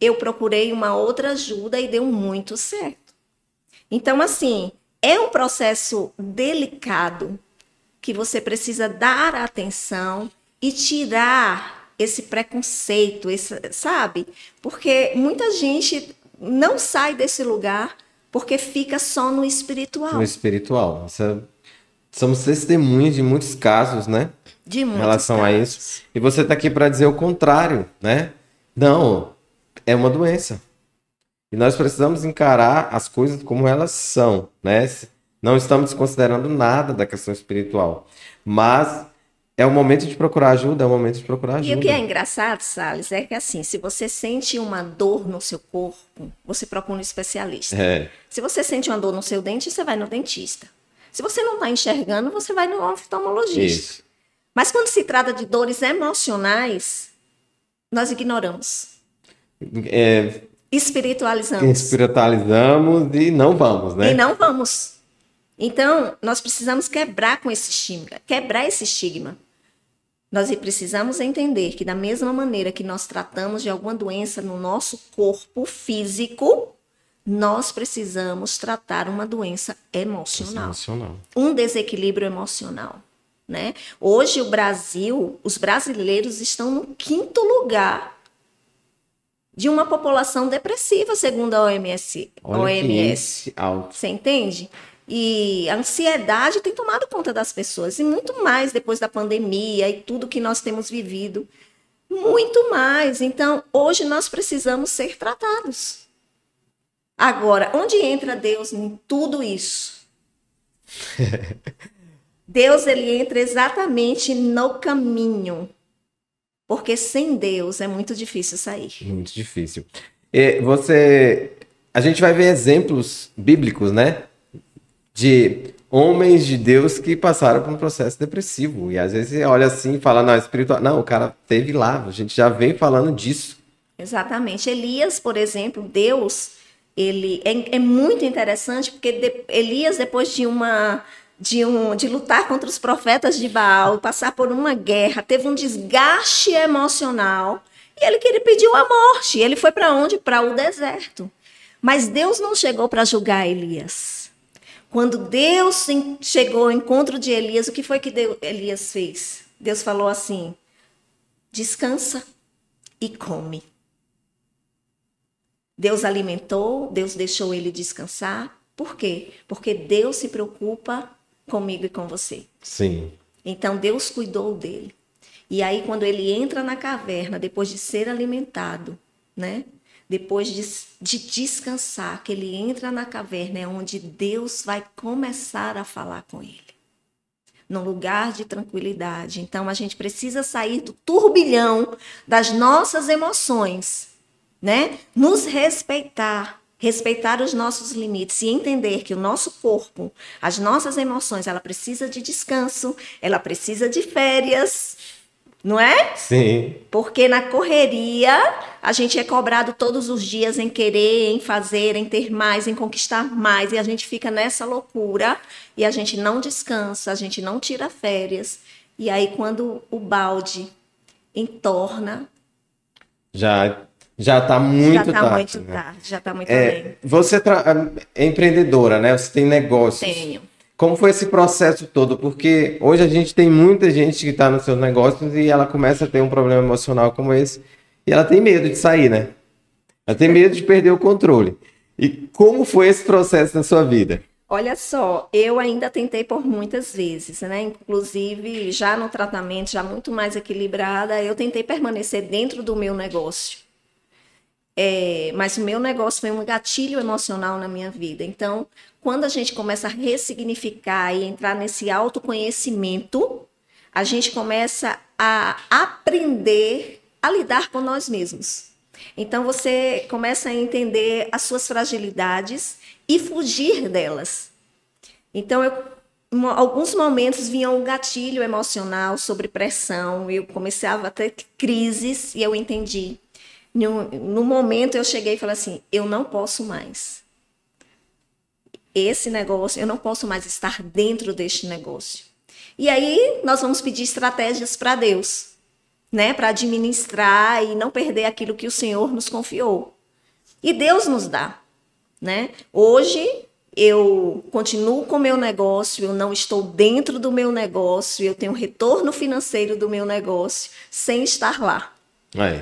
eu procurei uma outra ajuda e deu muito certo. Então, assim, é um processo delicado que você precisa dar atenção e tirar esse preconceito, esse, sabe? Porque muita gente não sai desse lugar porque fica só no espiritual. No espiritual. Essa... Somos testemunhas de muitos casos, né? De em relação casos. a isso. E você está aqui para dizer o contrário, né? Não, é uma doença. E nós precisamos encarar as coisas como elas são, né? Não estamos desconsiderando nada da questão espiritual. Mas é o momento de procurar ajuda, é o momento de procurar ajuda. E o que é engraçado, Salles, é que assim, se você sente uma dor no seu corpo, você procura um especialista. É. Se você sente uma dor no seu dente, você vai no dentista. Se você não está enxergando, você vai no oftalmologista. Isso. Mas quando se trata de dores emocionais, nós ignoramos. É, espiritualizamos. Espiritualizamos e não vamos, né? E não vamos. Então, nós precisamos quebrar com esse estigma, quebrar esse estigma. Nós precisamos entender que da mesma maneira que nós tratamos de alguma doença no nosso corpo físico, nós precisamos tratar uma doença emocional. emocional. Um desequilíbrio emocional. Né? Hoje o Brasil, os brasileiros estão no quinto lugar de uma população depressiva, segundo a OMS. Olha OMS. Alto. Você entende? E a ansiedade tem tomado conta das pessoas, e muito mais depois da pandemia e tudo que nós temos vivido. Muito mais. Então, hoje nós precisamos ser tratados. Agora, onde entra Deus em tudo isso? Deus ele entra exatamente no caminho. Porque sem Deus é muito difícil sair. Muito difícil. E você, a gente vai ver exemplos bíblicos, né? De homens de Deus que passaram por um processo depressivo. E às vezes você olha assim e fala, não, espiritual. Não, o cara teve lá. A gente já vem falando disso. Exatamente. Elias, por exemplo, Deus, ele é, é muito interessante porque de, Elias, depois de uma de, um, de lutar contra os profetas de Baal, passar por uma guerra, teve um desgaste emocional e ele queria pediu a morte. Ele foi para onde? Para o deserto. Mas Deus não chegou para julgar Elias. Quando Deus chegou ao encontro de Elias, o que foi que Deus, Elias fez? Deus falou assim: descansa e come. Deus alimentou, Deus deixou ele descansar. Por quê? Porque Deus se preocupa comigo e com você. Sim. Então Deus cuidou dele. E aí quando ele entra na caverna depois de ser alimentado, né? Depois de, de descansar, que ele entra na caverna é onde Deus vai começar a falar com ele. Num lugar de tranquilidade. Então a gente precisa sair do turbilhão das nossas emoções, né? Nos respeitar, respeitar os nossos limites e entender que o nosso corpo, as nossas emoções, ela precisa de descanso, ela precisa de férias, Não é? Sim. Porque na correria a gente é cobrado todos os dias em querer, em fazer, em ter mais, em conquistar mais. E a gente fica nessa loucura e a gente não descansa, a gente não tira férias. E aí, quando o balde entorna. Já já está muito já tá tarde. Muito né? tarde já está muito é, bem. Você é empreendedora, né? Você tem negócios. Tenho. Como foi esse processo todo? Porque hoje a gente tem muita gente que está nos seus negócios e ela começa a ter um problema emocional como esse e ela tem medo de sair, né? Ela tem medo de perder o controle. E como foi esse processo na sua vida? Olha só, eu ainda tentei por muitas vezes, né? Inclusive, já no tratamento, já muito mais equilibrada, eu tentei permanecer dentro do meu negócio. É, mas o meu negócio foi um gatilho emocional na minha vida. Então, quando a gente começa a ressignificar e entrar nesse autoconhecimento, a gente começa a aprender a lidar com nós mesmos. Então, você começa a entender as suas fragilidades e fugir delas. Então, eu, em alguns momentos vinha um gatilho emocional sobre pressão, eu começava a ter crises e eu entendi no, no momento eu cheguei e falei assim: eu não posso mais. Esse negócio, eu não posso mais estar dentro deste negócio. E aí nós vamos pedir estratégias para Deus, né, para administrar e não perder aquilo que o Senhor nos confiou. E Deus nos dá, né? Hoje eu continuo com o meu negócio, eu não estou dentro do meu negócio, eu tenho retorno financeiro do meu negócio sem estar lá.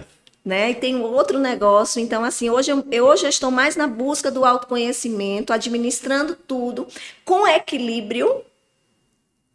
É né? E tem outro negócio. Então, assim, hoje eu, eu, hoje eu estou mais na busca do autoconhecimento, administrando tudo com equilíbrio,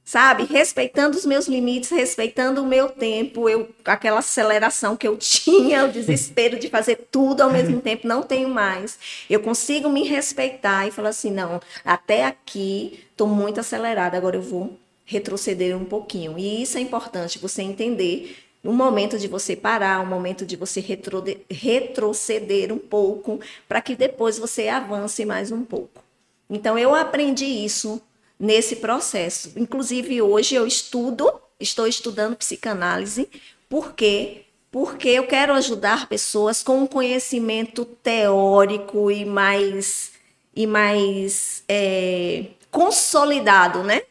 sabe? Respeitando os meus limites, respeitando o meu tempo, eu, aquela aceleração que eu tinha, o desespero de fazer tudo ao mesmo tempo, não tenho mais. Eu consigo me respeitar e falar assim: não, até aqui estou muito acelerada, agora eu vou retroceder um pouquinho. E isso é importante, você entender um momento de você parar, um momento de você retro, retroceder um pouco, para que depois você avance mais um pouco. Então, eu aprendi isso nesse processo. Inclusive, hoje eu estudo, estou estudando psicanálise, por quê? Porque eu quero ajudar pessoas com um conhecimento teórico e mais, e mais é, consolidado, né?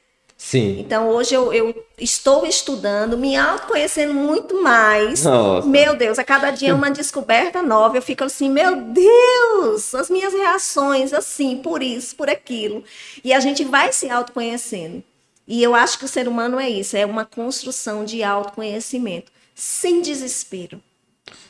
Sim. Então hoje eu, eu estou estudando, me autoconhecendo muito mais. Nossa. Meu Deus, a cada dia é uma descoberta nova. Eu fico assim, meu Deus, as minhas reações, assim, por isso, por aquilo. E a gente vai se autoconhecendo. E eu acho que o ser humano é isso, é uma construção de autoconhecimento, sem desespero.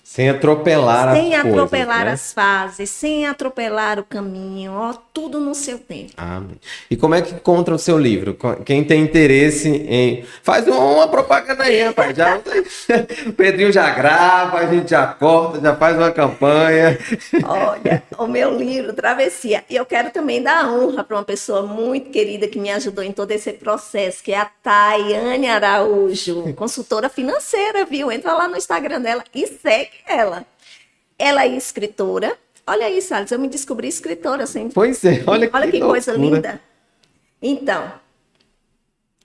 Sem atropelar sem as atropelar coisas, né? as fases, sem atropelar o caminho, ó, tudo no seu tempo. Amém. E como é que encontra o seu livro? Quem tem interesse em. Faz uma propaganda aí, rapaz. Já... o Pedrinho já grava, a gente já corta, já faz uma campanha. Olha, o meu livro, Travessia. E eu quero também dar honra para uma pessoa muito querida que me ajudou em todo esse processo, que é a Tayane Araújo, consultora financeira, viu? Entra lá no Instagram dela e segue ela. Ela é escritora. Olha aí, Salles, eu me descobri escritora assim. Pois é, olha que, olha que coisa linda. Então,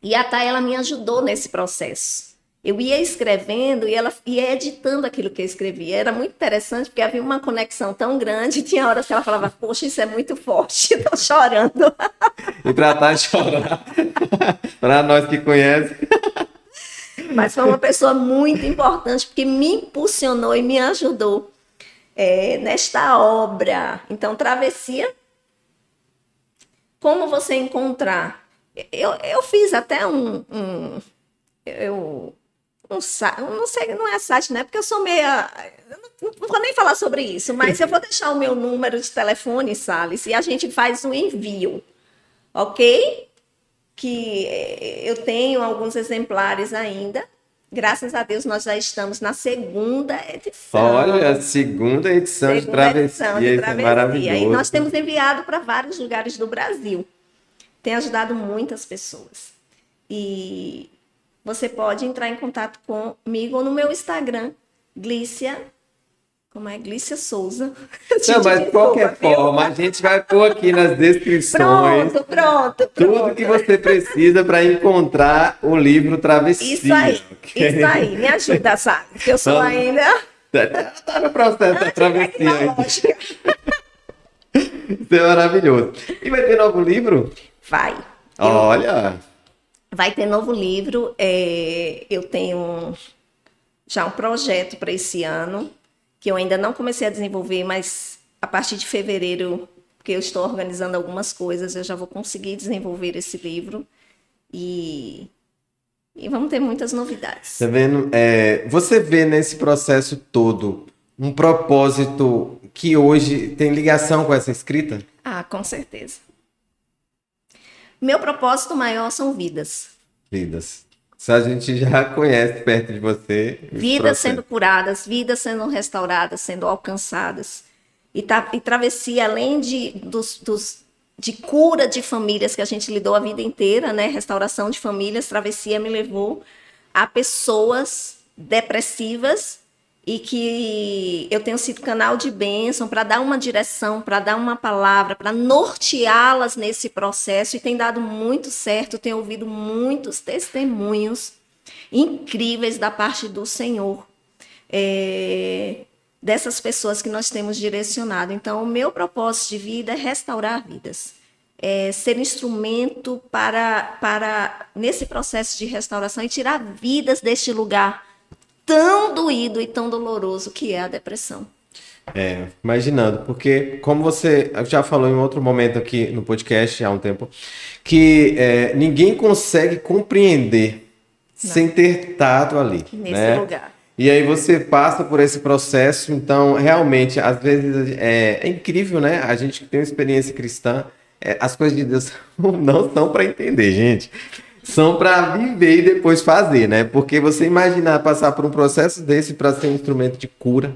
e a Thay, ela me ajudou nesse processo. Eu ia escrevendo e ela ia editando aquilo que eu escrevia. Era muito interessante porque havia uma conexão tão grande. Tinha horas que ela falava, poxa, isso é muito forte, estou chorando. E para Thay chorar, para nós que conhecem. Mas foi uma pessoa muito importante, porque me impulsionou e me ajudou é, nesta obra. Então, travessia. Como você encontrar? Eu, eu fiz até um. um eu, um, não sei, não é site, né? Porque eu sou meia. Eu não vou nem falar sobre isso, mas eu vou deixar o meu número de telefone, Salles, e a gente faz um envio, ok? que eh, eu tenho alguns exemplares ainda. Graças a Deus, nós já estamos na segunda edição. Olha, segunda edição segunda de travessia, edição de travessia. É maravilhoso. E nós temos enviado para vários lugares do Brasil. Tem ajudado muitas pessoas. E você pode entrar em contato comigo no meu Instagram, Glícia como é Glícia Souza. Não, mas de qualquer forma, a gente vai pôr aqui nas descrições. Pronto, pronto, Tudo pronto. que você precisa para encontrar o livro Travessia. Isso aí, ok? isso aí, me ajuda, sabe? Porque eu sou Vamos. ainda. Tá, tá no processo da travessia. aí. tecnológica. Isso é maravilhoso. E vai ter novo livro? Vai. Eu- Olha, Vai ter novo livro. é, eu tenho já um projeto para esse ano, que eu ainda não comecei a desenvolver, mas a partir de fevereiro, porque eu estou organizando algumas coisas, eu já vou conseguir desenvolver esse livro. E, e vamos ter muitas novidades. tá vendo? É, você vê nesse processo todo um propósito que hoje tem ligação com essa escrita? Ah, com certeza. Meu propósito maior são vidas. Vidas. Isso a gente já conhece perto de você. Vidas sendo curadas, vidas sendo restauradas, sendo alcançadas. E, ta- e travessia, além de, dos, dos- de cura de famílias que a gente lidou a vida inteira, né? Restauração de famílias, travessia me levou a pessoas depressivas e que eu tenho sido canal de bênção para dar uma direção, para dar uma palavra, para norteá-las nesse processo e tem dado muito certo. Tenho ouvido muitos testemunhos incríveis da parte do Senhor, é, dessas pessoas que nós temos direcionado. Então, o meu propósito de vida é restaurar vidas, é ser instrumento para, para nesse processo de restauração e tirar vidas deste lugar tão doído e tão doloroso que é a depressão. É, imaginando, porque como você já falou em outro momento aqui no podcast há um tempo, que é, ninguém consegue compreender sem ter estado ali. Nesse né? lugar. E aí você passa por esse processo, então realmente, às vezes é, é incrível, né? A gente que tem uma experiência cristã, é, as coisas de Deus não são para entender, gente. São para viver e depois fazer, né? Porque você imaginar passar por um processo desse para ser um instrumento de cura.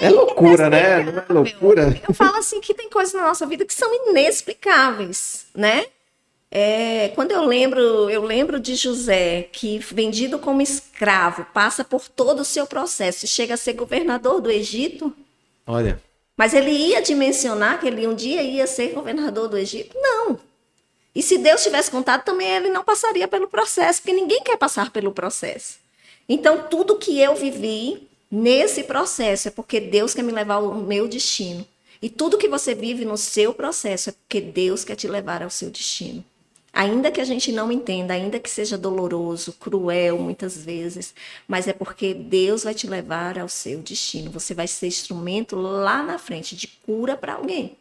É, loucura, né? Não é loucura? Eu falo assim que tem coisas na nossa vida que são inexplicáveis, né? É, quando eu lembro, eu lembro de José, que vendido como escravo, passa por todo o seu processo e chega a ser governador do Egito. Olha, Mas ele ia dimensionar que ele um dia ia ser governador do Egito? Não. E se Deus tivesse contado, também ele não passaria pelo processo, porque ninguém quer passar pelo processo. Então, tudo que eu vivi nesse processo é porque Deus quer me levar ao meu destino. E tudo que você vive no seu processo é porque Deus quer te levar ao seu destino. Ainda que a gente não entenda, ainda que seja doloroso, cruel muitas vezes, mas é porque Deus vai te levar ao seu destino. Você vai ser instrumento lá na frente de cura para alguém.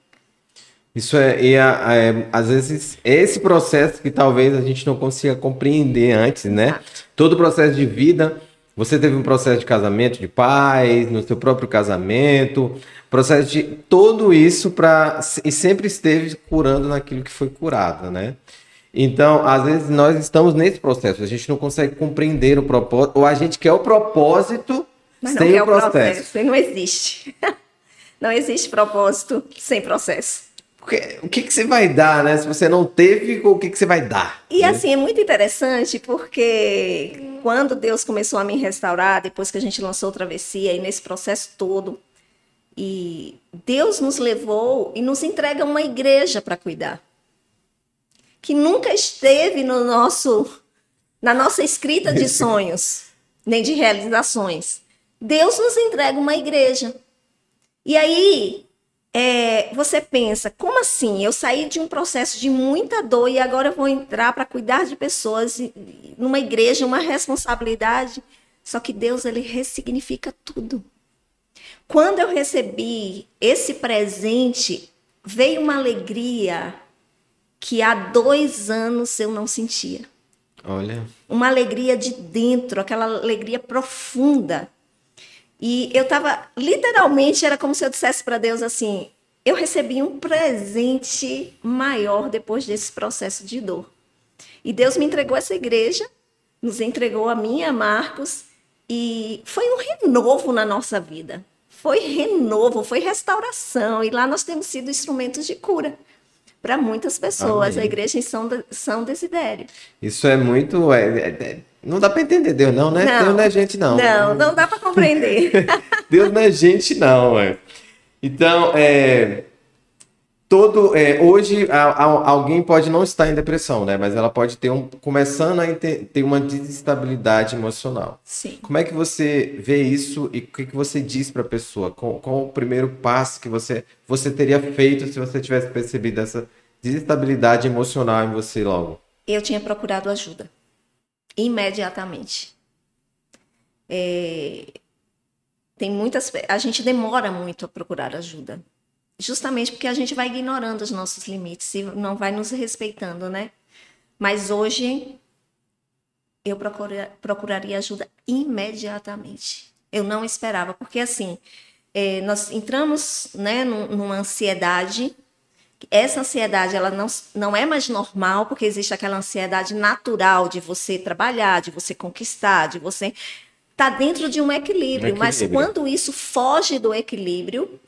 Isso é, e a- é, às vezes esse processo que talvez a gente não consiga compreender antes, né? Todo o processo de vida, você teve um processo de casamento de pais, no seu próprio casamento, processo de tudo isso para e sempre esteve curando naquilo que foi curado, né? Então, às vezes nós estamos nesse processo, a gente não consegue compreender o propósito, ou a gente quer o propósito Mas não sem quer o processo. e não existe. Não existe propósito sem processo. O que, que você vai dar, né? Se você não teve, o que, que você vai dar? E né? assim, é muito interessante porque quando Deus começou a me restaurar, depois que a gente lançou Travessia, e nesse processo todo, e Deus nos levou e nos entrega uma igreja para cuidar. Que nunca esteve no nosso, na nossa escrita de sonhos, nem de realizações. Deus nos entrega uma igreja. E aí, é, você pensa, como assim? Eu saí de um processo de muita dor e agora eu vou entrar para cuidar de pessoas numa igreja, uma responsabilidade. Só que Deus ele ressignifica tudo. Quando eu recebi esse presente, veio uma alegria que há dois anos eu não sentia Olha, uma alegria de dentro, aquela alegria profunda. E eu estava, literalmente, era como se eu dissesse para Deus assim: eu recebi um presente maior depois desse processo de dor. E Deus me entregou essa igreja, nos entregou a mim e a Marcos, e foi um renovo na nossa vida. Foi renovo, foi restauração. E lá nós temos sido instrumentos de cura para muitas pessoas. Amém. A igreja em São, São Desidério. isso é muito. é- é- é- não dá para entender Deus, não, né? Não. Deus não é gente, não. Não, não dá para compreender. Deus não é gente, não, é. Então, é, todo é, hoje a, a, alguém pode não estar em depressão, né? Mas ela pode ter um começando a ter, ter uma desestabilidade emocional. Sim. Como é que você vê isso e o que, que você diz para a pessoa? Qual, qual o primeiro passo que você você teria feito se você tivesse percebido essa desestabilidade emocional em você logo? Eu tinha procurado ajuda imediatamente. É, tem muitas a gente demora muito a procurar ajuda justamente porque a gente vai ignorando os nossos limites e não vai nos respeitando, né? Mas hoje eu procura, procuraria ajuda imediatamente. Eu não esperava, porque assim, é, nós entramos né, numa ansiedade. Essa ansiedade ela não, não é mais normal, porque existe aquela ansiedade natural de você trabalhar, de você conquistar, de você estar tá dentro de um equilíbrio. equilíbrio. Mas quando isso foge do equilíbrio,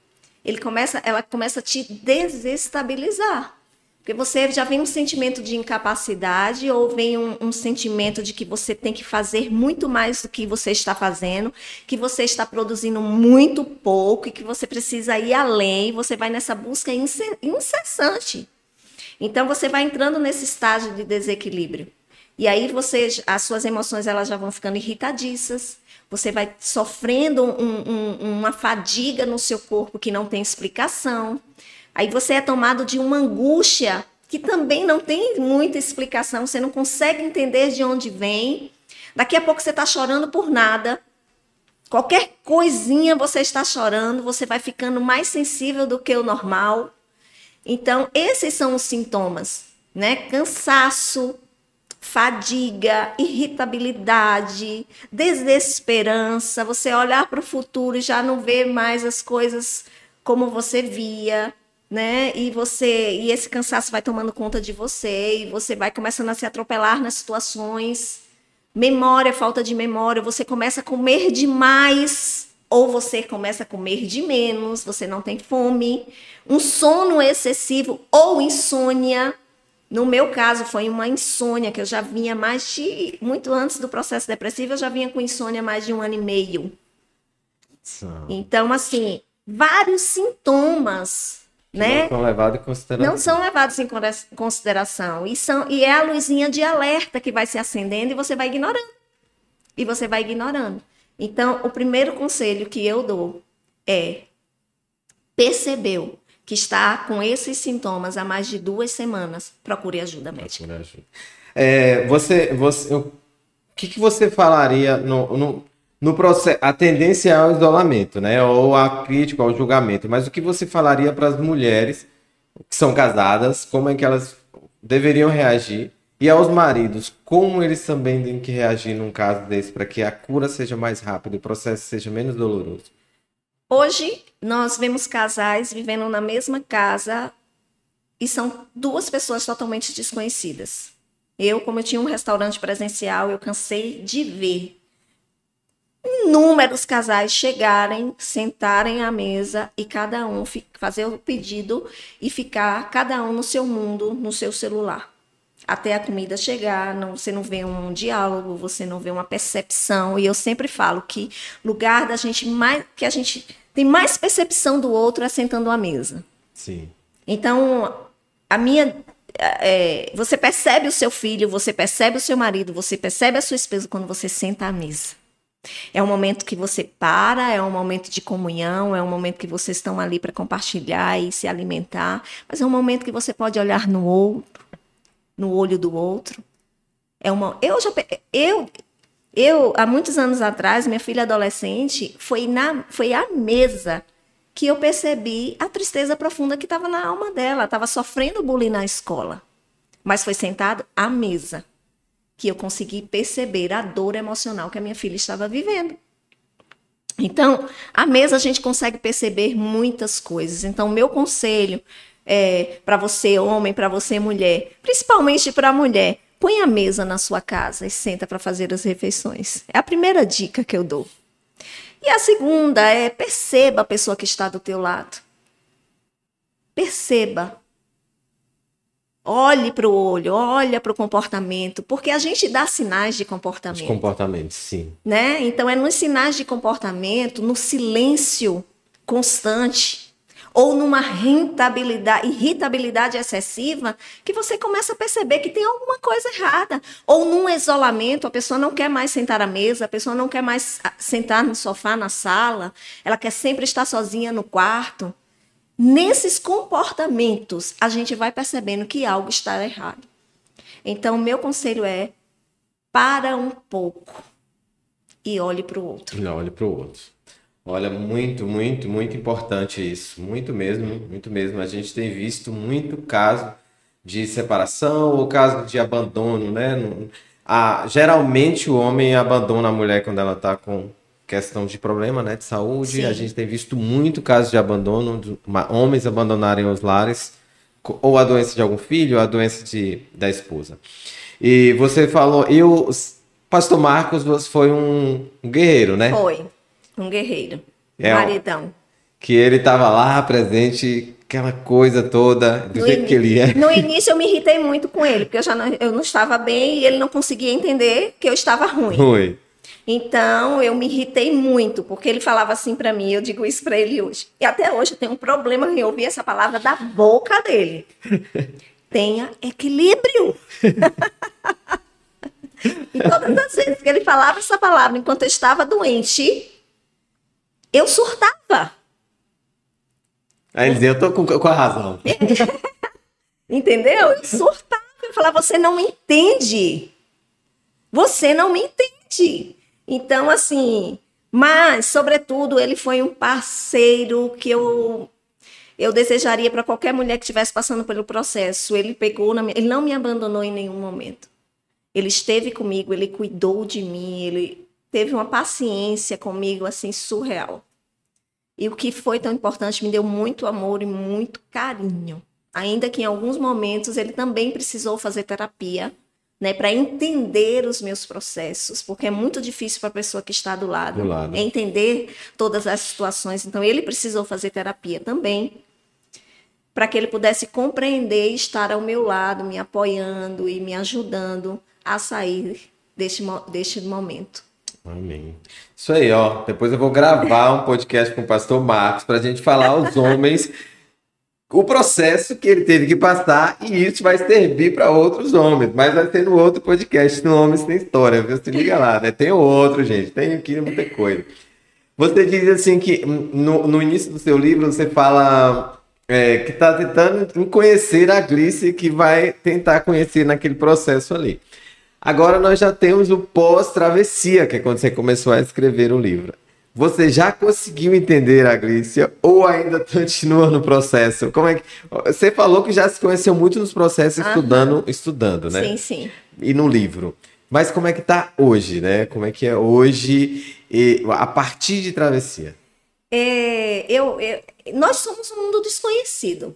ele começa, ela começa a te desestabilizar. Porque você já vem um sentimento de incapacidade ou vem um, um, sentimento de que você tem que fazer muito mais do que você está fazendo, que você está produzindo muito pouco e que você precisa ir além. Você vai nessa busca incessante. Então você vai entrando nesse estágio de desequilíbrio. E aí você, as suas emoções elas já vão ficando irritadiças, você vai sofrendo um, um, uma fadiga no seu corpo que não tem explicação. Aí você é tomado de uma angústia que também não tem muita explicação, você não consegue entender de onde vem. Daqui a pouco você está chorando por nada. Qualquer coisinha você está chorando, você vai ficando mais sensível do que o normal. Então, esses são os sintomas, né? Cansaço, fadiga, irritabilidade, desesperança, você olhar para o futuro e já não ver mais as coisas como você via, né? E você e esse cansaço vai tomando conta de você e você vai começando a se atropelar nas situações. Memória, falta de memória, você começa a comer demais ou você começa a comer de menos, você não tem fome, um sono excessivo ou insônia, no meu caso, foi uma insônia, que eu já vinha mais de. Muito antes do processo depressivo, eu já vinha com insônia mais de um ano e meio. Então, assim, vários sintomas. Né? Não são levados em consideração. Não são levados em consideração. E, são, e é a luzinha de alerta que vai se acendendo e você vai ignorando. E você vai ignorando. Então, o primeiro conselho que eu dou é: percebeu que está com esses sintomas há mais de duas semanas, procure ajuda médica. Procure ajuda. É, você, você, o que, que você falaria no, no, no processo? A tendência ao isolamento, né? Ou a crítica, ao julgamento. Mas o que você falaria para as mulheres que são casadas? Como é que elas deveriam reagir? E aos maridos, como eles também têm que reagir num caso desse para que a cura seja mais rápida e o processo seja menos doloroso? Hoje, nós vemos casais vivendo na mesma casa e são duas pessoas totalmente desconhecidas. Eu, como eu tinha um restaurante presencial, eu cansei de ver inúmeros casais chegarem, sentarem à mesa e cada um fazer o pedido e ficar cada um no seu mundo, no seu celular até a comida chegar, não, você não vê um diálogo, você não vê uma percepção. E eu sempre falo que lugar da gente mais que a gente tem mais percepção do outro é sentando à mesa. Sim. Então, a minha é, você percebe o seu filho, você percebe o seu marido, você percebe a sua esposa quando você senta à mesa. É um momento que você para, é um momento de comunhão, é um momento que vocês estão ali para compartilhar e se alimentar, mas é um momento que você pode olhar no outro, no olho do outro. É uma, eu já eu eu há muitos anos atrás, minha filha adolescente, foi na foi à mesa que eu percebi a tristeza profunda que estava na alma dela, estava sofrendo bullying na escola. Mas foi sentado à mesa que eu consegui perceber a dor emocional que a minha filha estava vivendo. Então, à mesa a gente consegue perceber muitas coisas. Então, meu conselho é, para você, homem, para você, mulher, principalmente para a mulher, põe a mesa na sua casa e senta para fazer as refeições. É a primeira dica que eu dou. E a segunda é perceba a pessoa que está do teu lado. Perceba. Olhe para o olho, olha para o comportamento, porque a gente dá sinais de comportamento. Os comportamentos, sim. Né? Então é nos sinais de comportamento, no silêncio constante, ou numa rentabilidade, irritabilidade excessiva, que você começa a perceber que tem alguma coisa errada. Ou num isolamento, a pessoa não quer mais sentar à mesa, a pessoa não quer mais sentar no sofá na sala, ela quer sempre estar sozinha no quarto. Nesses comportamentos, a gente vai percebendo que algo está errado. Então, meu conselho é: para um pouco e olhe para o outro. Não, olhe para o outro. Olha, muito, muito, muito importante isso. Muito mesmo, muito mesmo. A gente tem visto muito caso de separação ou caso de abandono, né? Ah, geralmente o homem abandona a mulher quando ela está com questão de problema né, de saúde. Sim. A gente tem visto muito casos de abandono, de homens abandonarem os lares, ou a doença de algum filho, ou a doença de, da esposa. E você falou, eu, Pastor Marcos foi um, um guerreiro, né? Foi, um guerreiro, é, maridão. Que ele estava lá presente, aquela coisa toda, do no jeito que ele é. No início eu me irritei muito com ele, porque eu já não, eu não estava bem e ele não conseguia entender que eu estava ruim. Ruim. Então eu me irritei muito, porque ele falava assim para mim, eu digo isso para ele hoje. E até hoje eu tenho um problema em ouvir essa palavra da boca dele. Tenha equilíbrio. e todas as vezes que ele falava essa palavra enquanto eu estava doente, eu surtava. Aí ele dizia, eu tô com, com a razão. Entendeu? Eu surtava. Eu falava, você não me entende. Você não me entende. Então, assim, mas, sobretudo, ele foi um parceiro que eu eu desejaria para qualquer mulher que estivesse passando pelo processo. Ele pegou, minha, ele não me abandonou em nenhum momento. Ele esteve comigo, ele cuidou de mim, ele teve uma paciência comigo assim surreal. E o que foi tão importante me deu muito amor e muito carinho. Ainda que em alguns momentos ele também precisou fazer terapia né, para entender os meus processos, porque é muito difícil para a pessoa que está do lado, do lado, entender todas as situações. Então, ele precisou fazer terapia também, para que ele pudesse compreender e estar ao meu lado, me apoiando e me ajudando a sair deste, deste momento. Amém. Isso aí, ó. Depois eu vou gravar um podcast com o pastor Marcos para a gente falar aos homens o processo que ele teve que passar e isso vai servir para outros homens, mas vai ser no outro podcast, no Homens Tem História, viu? Se liga lá, né? Tem outro, gente, tem aqui muita coisa. Você diz assim que no, no início do seu livro você fala é, que está tentando conhecer a Glice que vai tentar conhecer naquele processo ali. Agora nós já temos o pós-travessia, que é quando você começou a escrever o livro. Você já conseguiu entender a Glícia ou ainda continua no processo? Como é que você falou que já se conheceu muito nos processos estudando, estudando, né? Sim, sim. E no livro. Mas como é que tá hoje, né? Como é que é hoje e, a partir de travessia? É, eu, eu, nós somos um mundo desconhecido,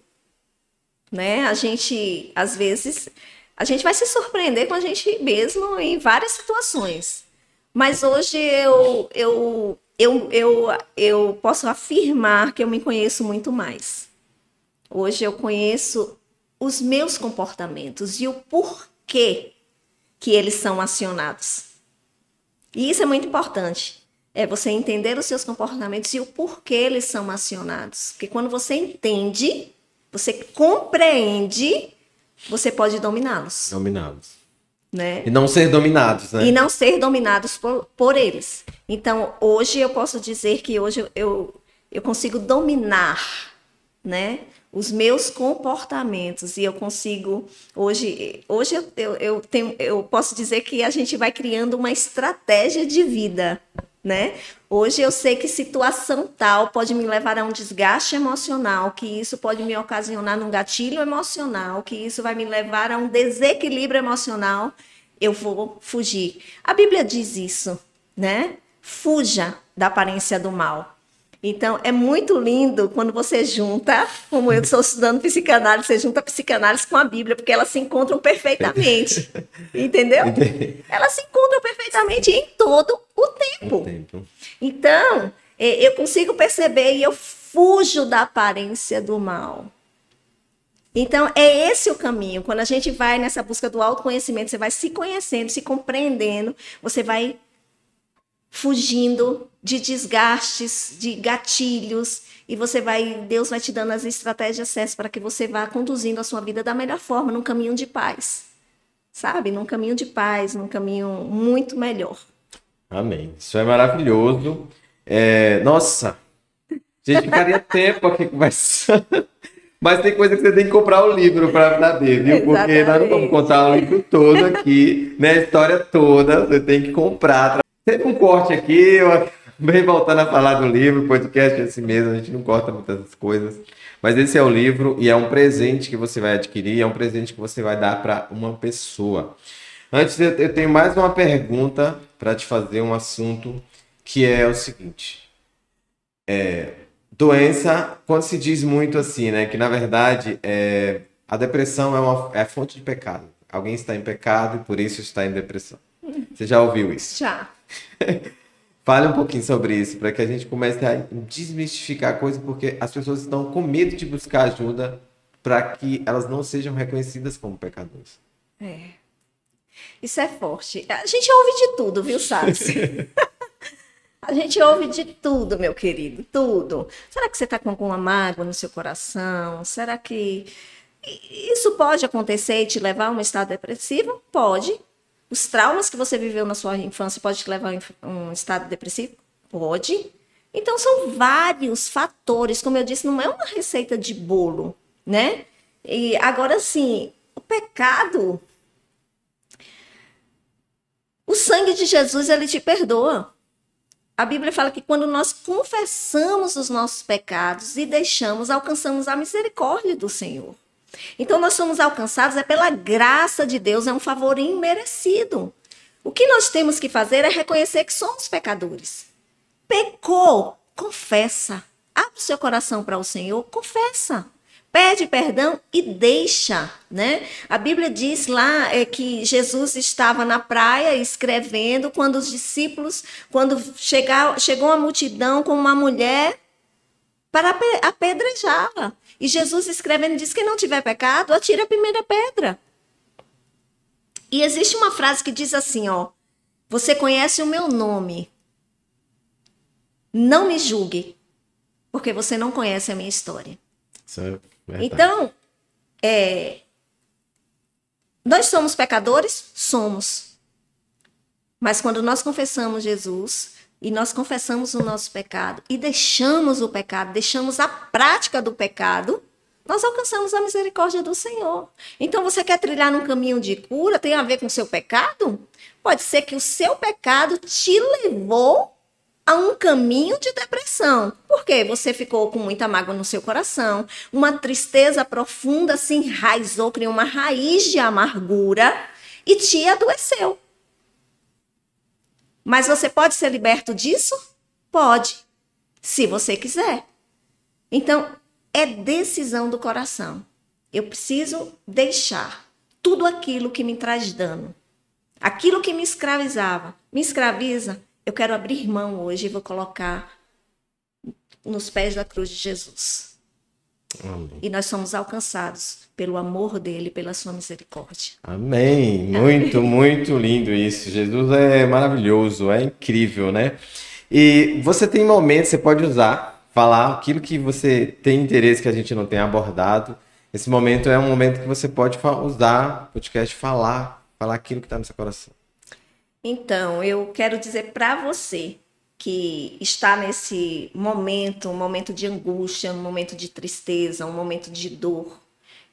né? A gente às vezes a gente vai se surpreender com a gente mesmo em várias situações. Mas hoje eu, eu eu, eu, eu posso afirmar que eu me conheço muito mais. Hoje eu conheço os meus comportamentos e o porquê que eles são acionados. E isso é muito importante. É você entender os seus comportamentos e o porquê eles são acionados. Porque quando você entende, você compreende, você pode dominá-los. Dominá-los. Né? E não ser dominados, né? E não ser dominados por, por eles. Então, hoje eu posso dizer que hoje eu, eu consigo dominar, né? Os meus comportamentos e eu consigo hoje hoje eu, eu, eu, tenho, eu posso dizer que a gente vai criando uma estratégia de vida, né? Hoje eu sei que situação tal pode me levar a um desgaste emocional, que isso pode me ocasionar num gatilho emocional, que isso vai me levar a um desequilíbrio emocional. Eu vou fugir. A Bíblia diz isso, né? Fuja da aparência do mal. Então, é muito lindo quando você junta, como eu estou estudando psicanálise, você junta a psicanálise com a Bíblia, porque elas se encontram perfeitamente. entendeu? Elas se encontram perfeitamente em todo o tempo. O tempo. Então, é, eu consigo perceber e eu fujo da aparência do mal. Então, é esse o caminho. Quando a gente vai nessa busca do autoconhecimento, você vai se conhecendo, se compreendendo, você vai fugindo de desgastes, de gatilhos, e você vai, Deus vai te dando as estratégias certas para que você vá conduzindo a sua vida da melhor forma, num caminho de paz. Sabe? Num caminho de paz, num caminho muito melhor. Amém. Isso é maravilhoso. É... Nossa, a gente ficaria tempo aqui conversando. Mas tem coisa que você tem que comprar o livro para saber, viu? Exatamente. Porque nós não vamos contar o livro todo aqui, né? A história toda, você tem que comprar. Teve um corte aqui, eu bem voltando a falar do livro, podcast assim mesmo, a gente não corta muitas coisas. Mas esse é o livro e é um presente que você vai adquirir, é um presente que você vai dar para uma pessoa. Antes, eu tenho mais uma pergunta para te fazer, um assunto que é o seguinte. É, doença, quando se diz muito assim, né? Que na verdade é, a depressão é, uma, é fonte de pecado. Alguém está em pecado e por isso está em depressão. Você já ouviu isso? Já. Fale um pouquinho sobre isso, para que a gente comece a desmistificar a coisa, porque as pessoas estão com medo de buscar ajuda para que elas não sejam reconhecidas como pecadores. É. Isso é forte. A gente ouve de tudo, viu, Sassi? A gente ouve de tudo, meu querido, tudo. Será que você está com alguma mágoa no seu coração? Será que isso pode acontecer e te levar a um estado depressivo? Pode. Os traumas que você viveu na sua infância pode te levar a um estado depressivo? Pode. Então são vários fatores, como eu disse, não é uma receita de bolo, né? E agora sim, o pecado o sangue de Jesus ele te perdoa. A Bíblia fala que quando nós confessamos os nossos pecados e deixamos, alcançamos a misericórdia do Senhor. Então nós somos alcançados é pela graça de Deus, é um favor imerecido. O que nós temos que fazer é reconhecer que somos pecadores. Pecou, confessa. Abre o seu coração para o Senhor, confessa. Pede perdão e deixa, né? A Bíblia diz lá é, que Jesus estava na praia escrevendo quando os discípulos, quando chegar, chegou a multidão com uma mulher para apedrejá-la. E Jesus escrevendo diz: quem não tiver pecado, atire a primeira pedra. E existe uma frase que diz assim, ó: Você conhece o meu nome. Não me julgue, porque você não conhece a minha história. É então, é, nós somos pecadores? Somos. Mas quando nós confessamos Jesus, e nós confessamos o nosso pecado e deixamos o pecado, deixamos a prática do pecado, nós alcançamos a misericórdia do Senhor. Então você quer trilhar num caminho de cura, tem a ver com o seu pecado? Pode ser que o seu pecado te levou a um caminho de depressão. Porque você ficou com muita mágoa no seu coração, uma tristeza profunda se enraizou, criou uma raiz de amargura e te adoeceu. Mas você pode ser liberto disso? Pode, se você quiser. Então, é decisão do coração. Eu preciso deixar tudo aquilo que me traz dano. Aquilo que me escravizava, me escraviza, eu quero abrir mão hoje e vou colocar nos pés da cruz de Jesus. Amém. E nós somos alcançados pelo amor dele, pela sua misericórdia. Amém. Muito, muito lindo isso. Jesus é maravilhoso, é incrível, né? E você tem momentos, você pode usar, falar aquilo que você tem interesse que a gente não tem abordado. Esse momento é um momento que você pode usar podcast, falar, falar aquilo que está no seu coração. Então, eu quero dizer para você que está nesse momento, um momento de angústia, um momento de tristeza, um momento de dor,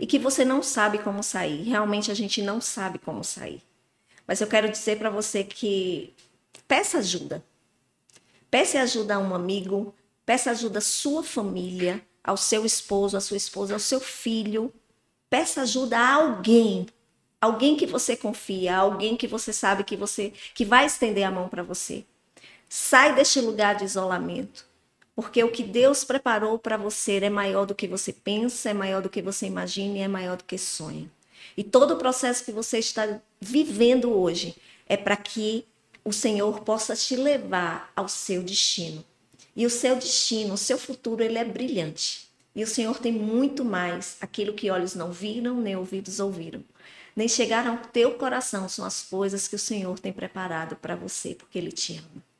e que você não sabe como sair. Realmente a gente não sabe como sair. Mas eu quero dizer para você que peça ajuda. Peça ajuda a um amigo, peça ajuda à sua família, ao seu esposo, à sua esposa, ao seu filho. Peça ajuda a alguém, alguém que você confia, alguém que você sabe que você que vai estender a mão para você. Sai deste lugar de isolamento, porque o que Deus preparou para você é maior do que você pensa, é maior do que você imagina e é maior do que sonha. E todo o processo que você está vivendo hoje é para que o Senhor possa te levar ao seu destino. E o seu destino, o seu futuro, ele é brilhante. E o Senhor tem muito mais. Aquilo que olhos não viram, nem ouvidos ouviram. Nem chegaram ao teu coração são as coisas que o Senhor tem preparado para você, porque Ele te ama.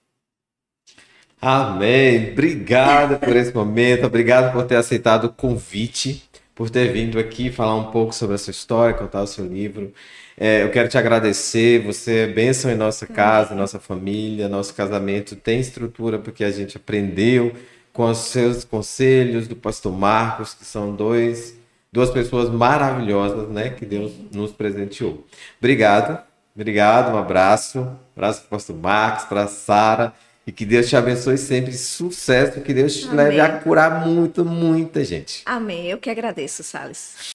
Amém. Obrigado por esse momento. Obrigado por ter aceitado o convite, por ter vindo aqui falar um pouco sobre a sua história, contar o seu livro. É, eu quero te agradecer. Você é bênção em nossa casa, em nossa família. Nosso casamento tem estrutura porque a gente aprendeu com os seus conselhos do pastor Marcos, que são dois, duas pessoas maravilhosas, né, que Deus nos presenteou. Obrigado. Obrigado, um abraço. Um abraço para o pastor Marcos, para a Sara. E que Deus te abençoe sempre. Sucesso. Que Deus te Amém. leve a curar muito, muita gente. Amém. Eu que agradeço, Salles.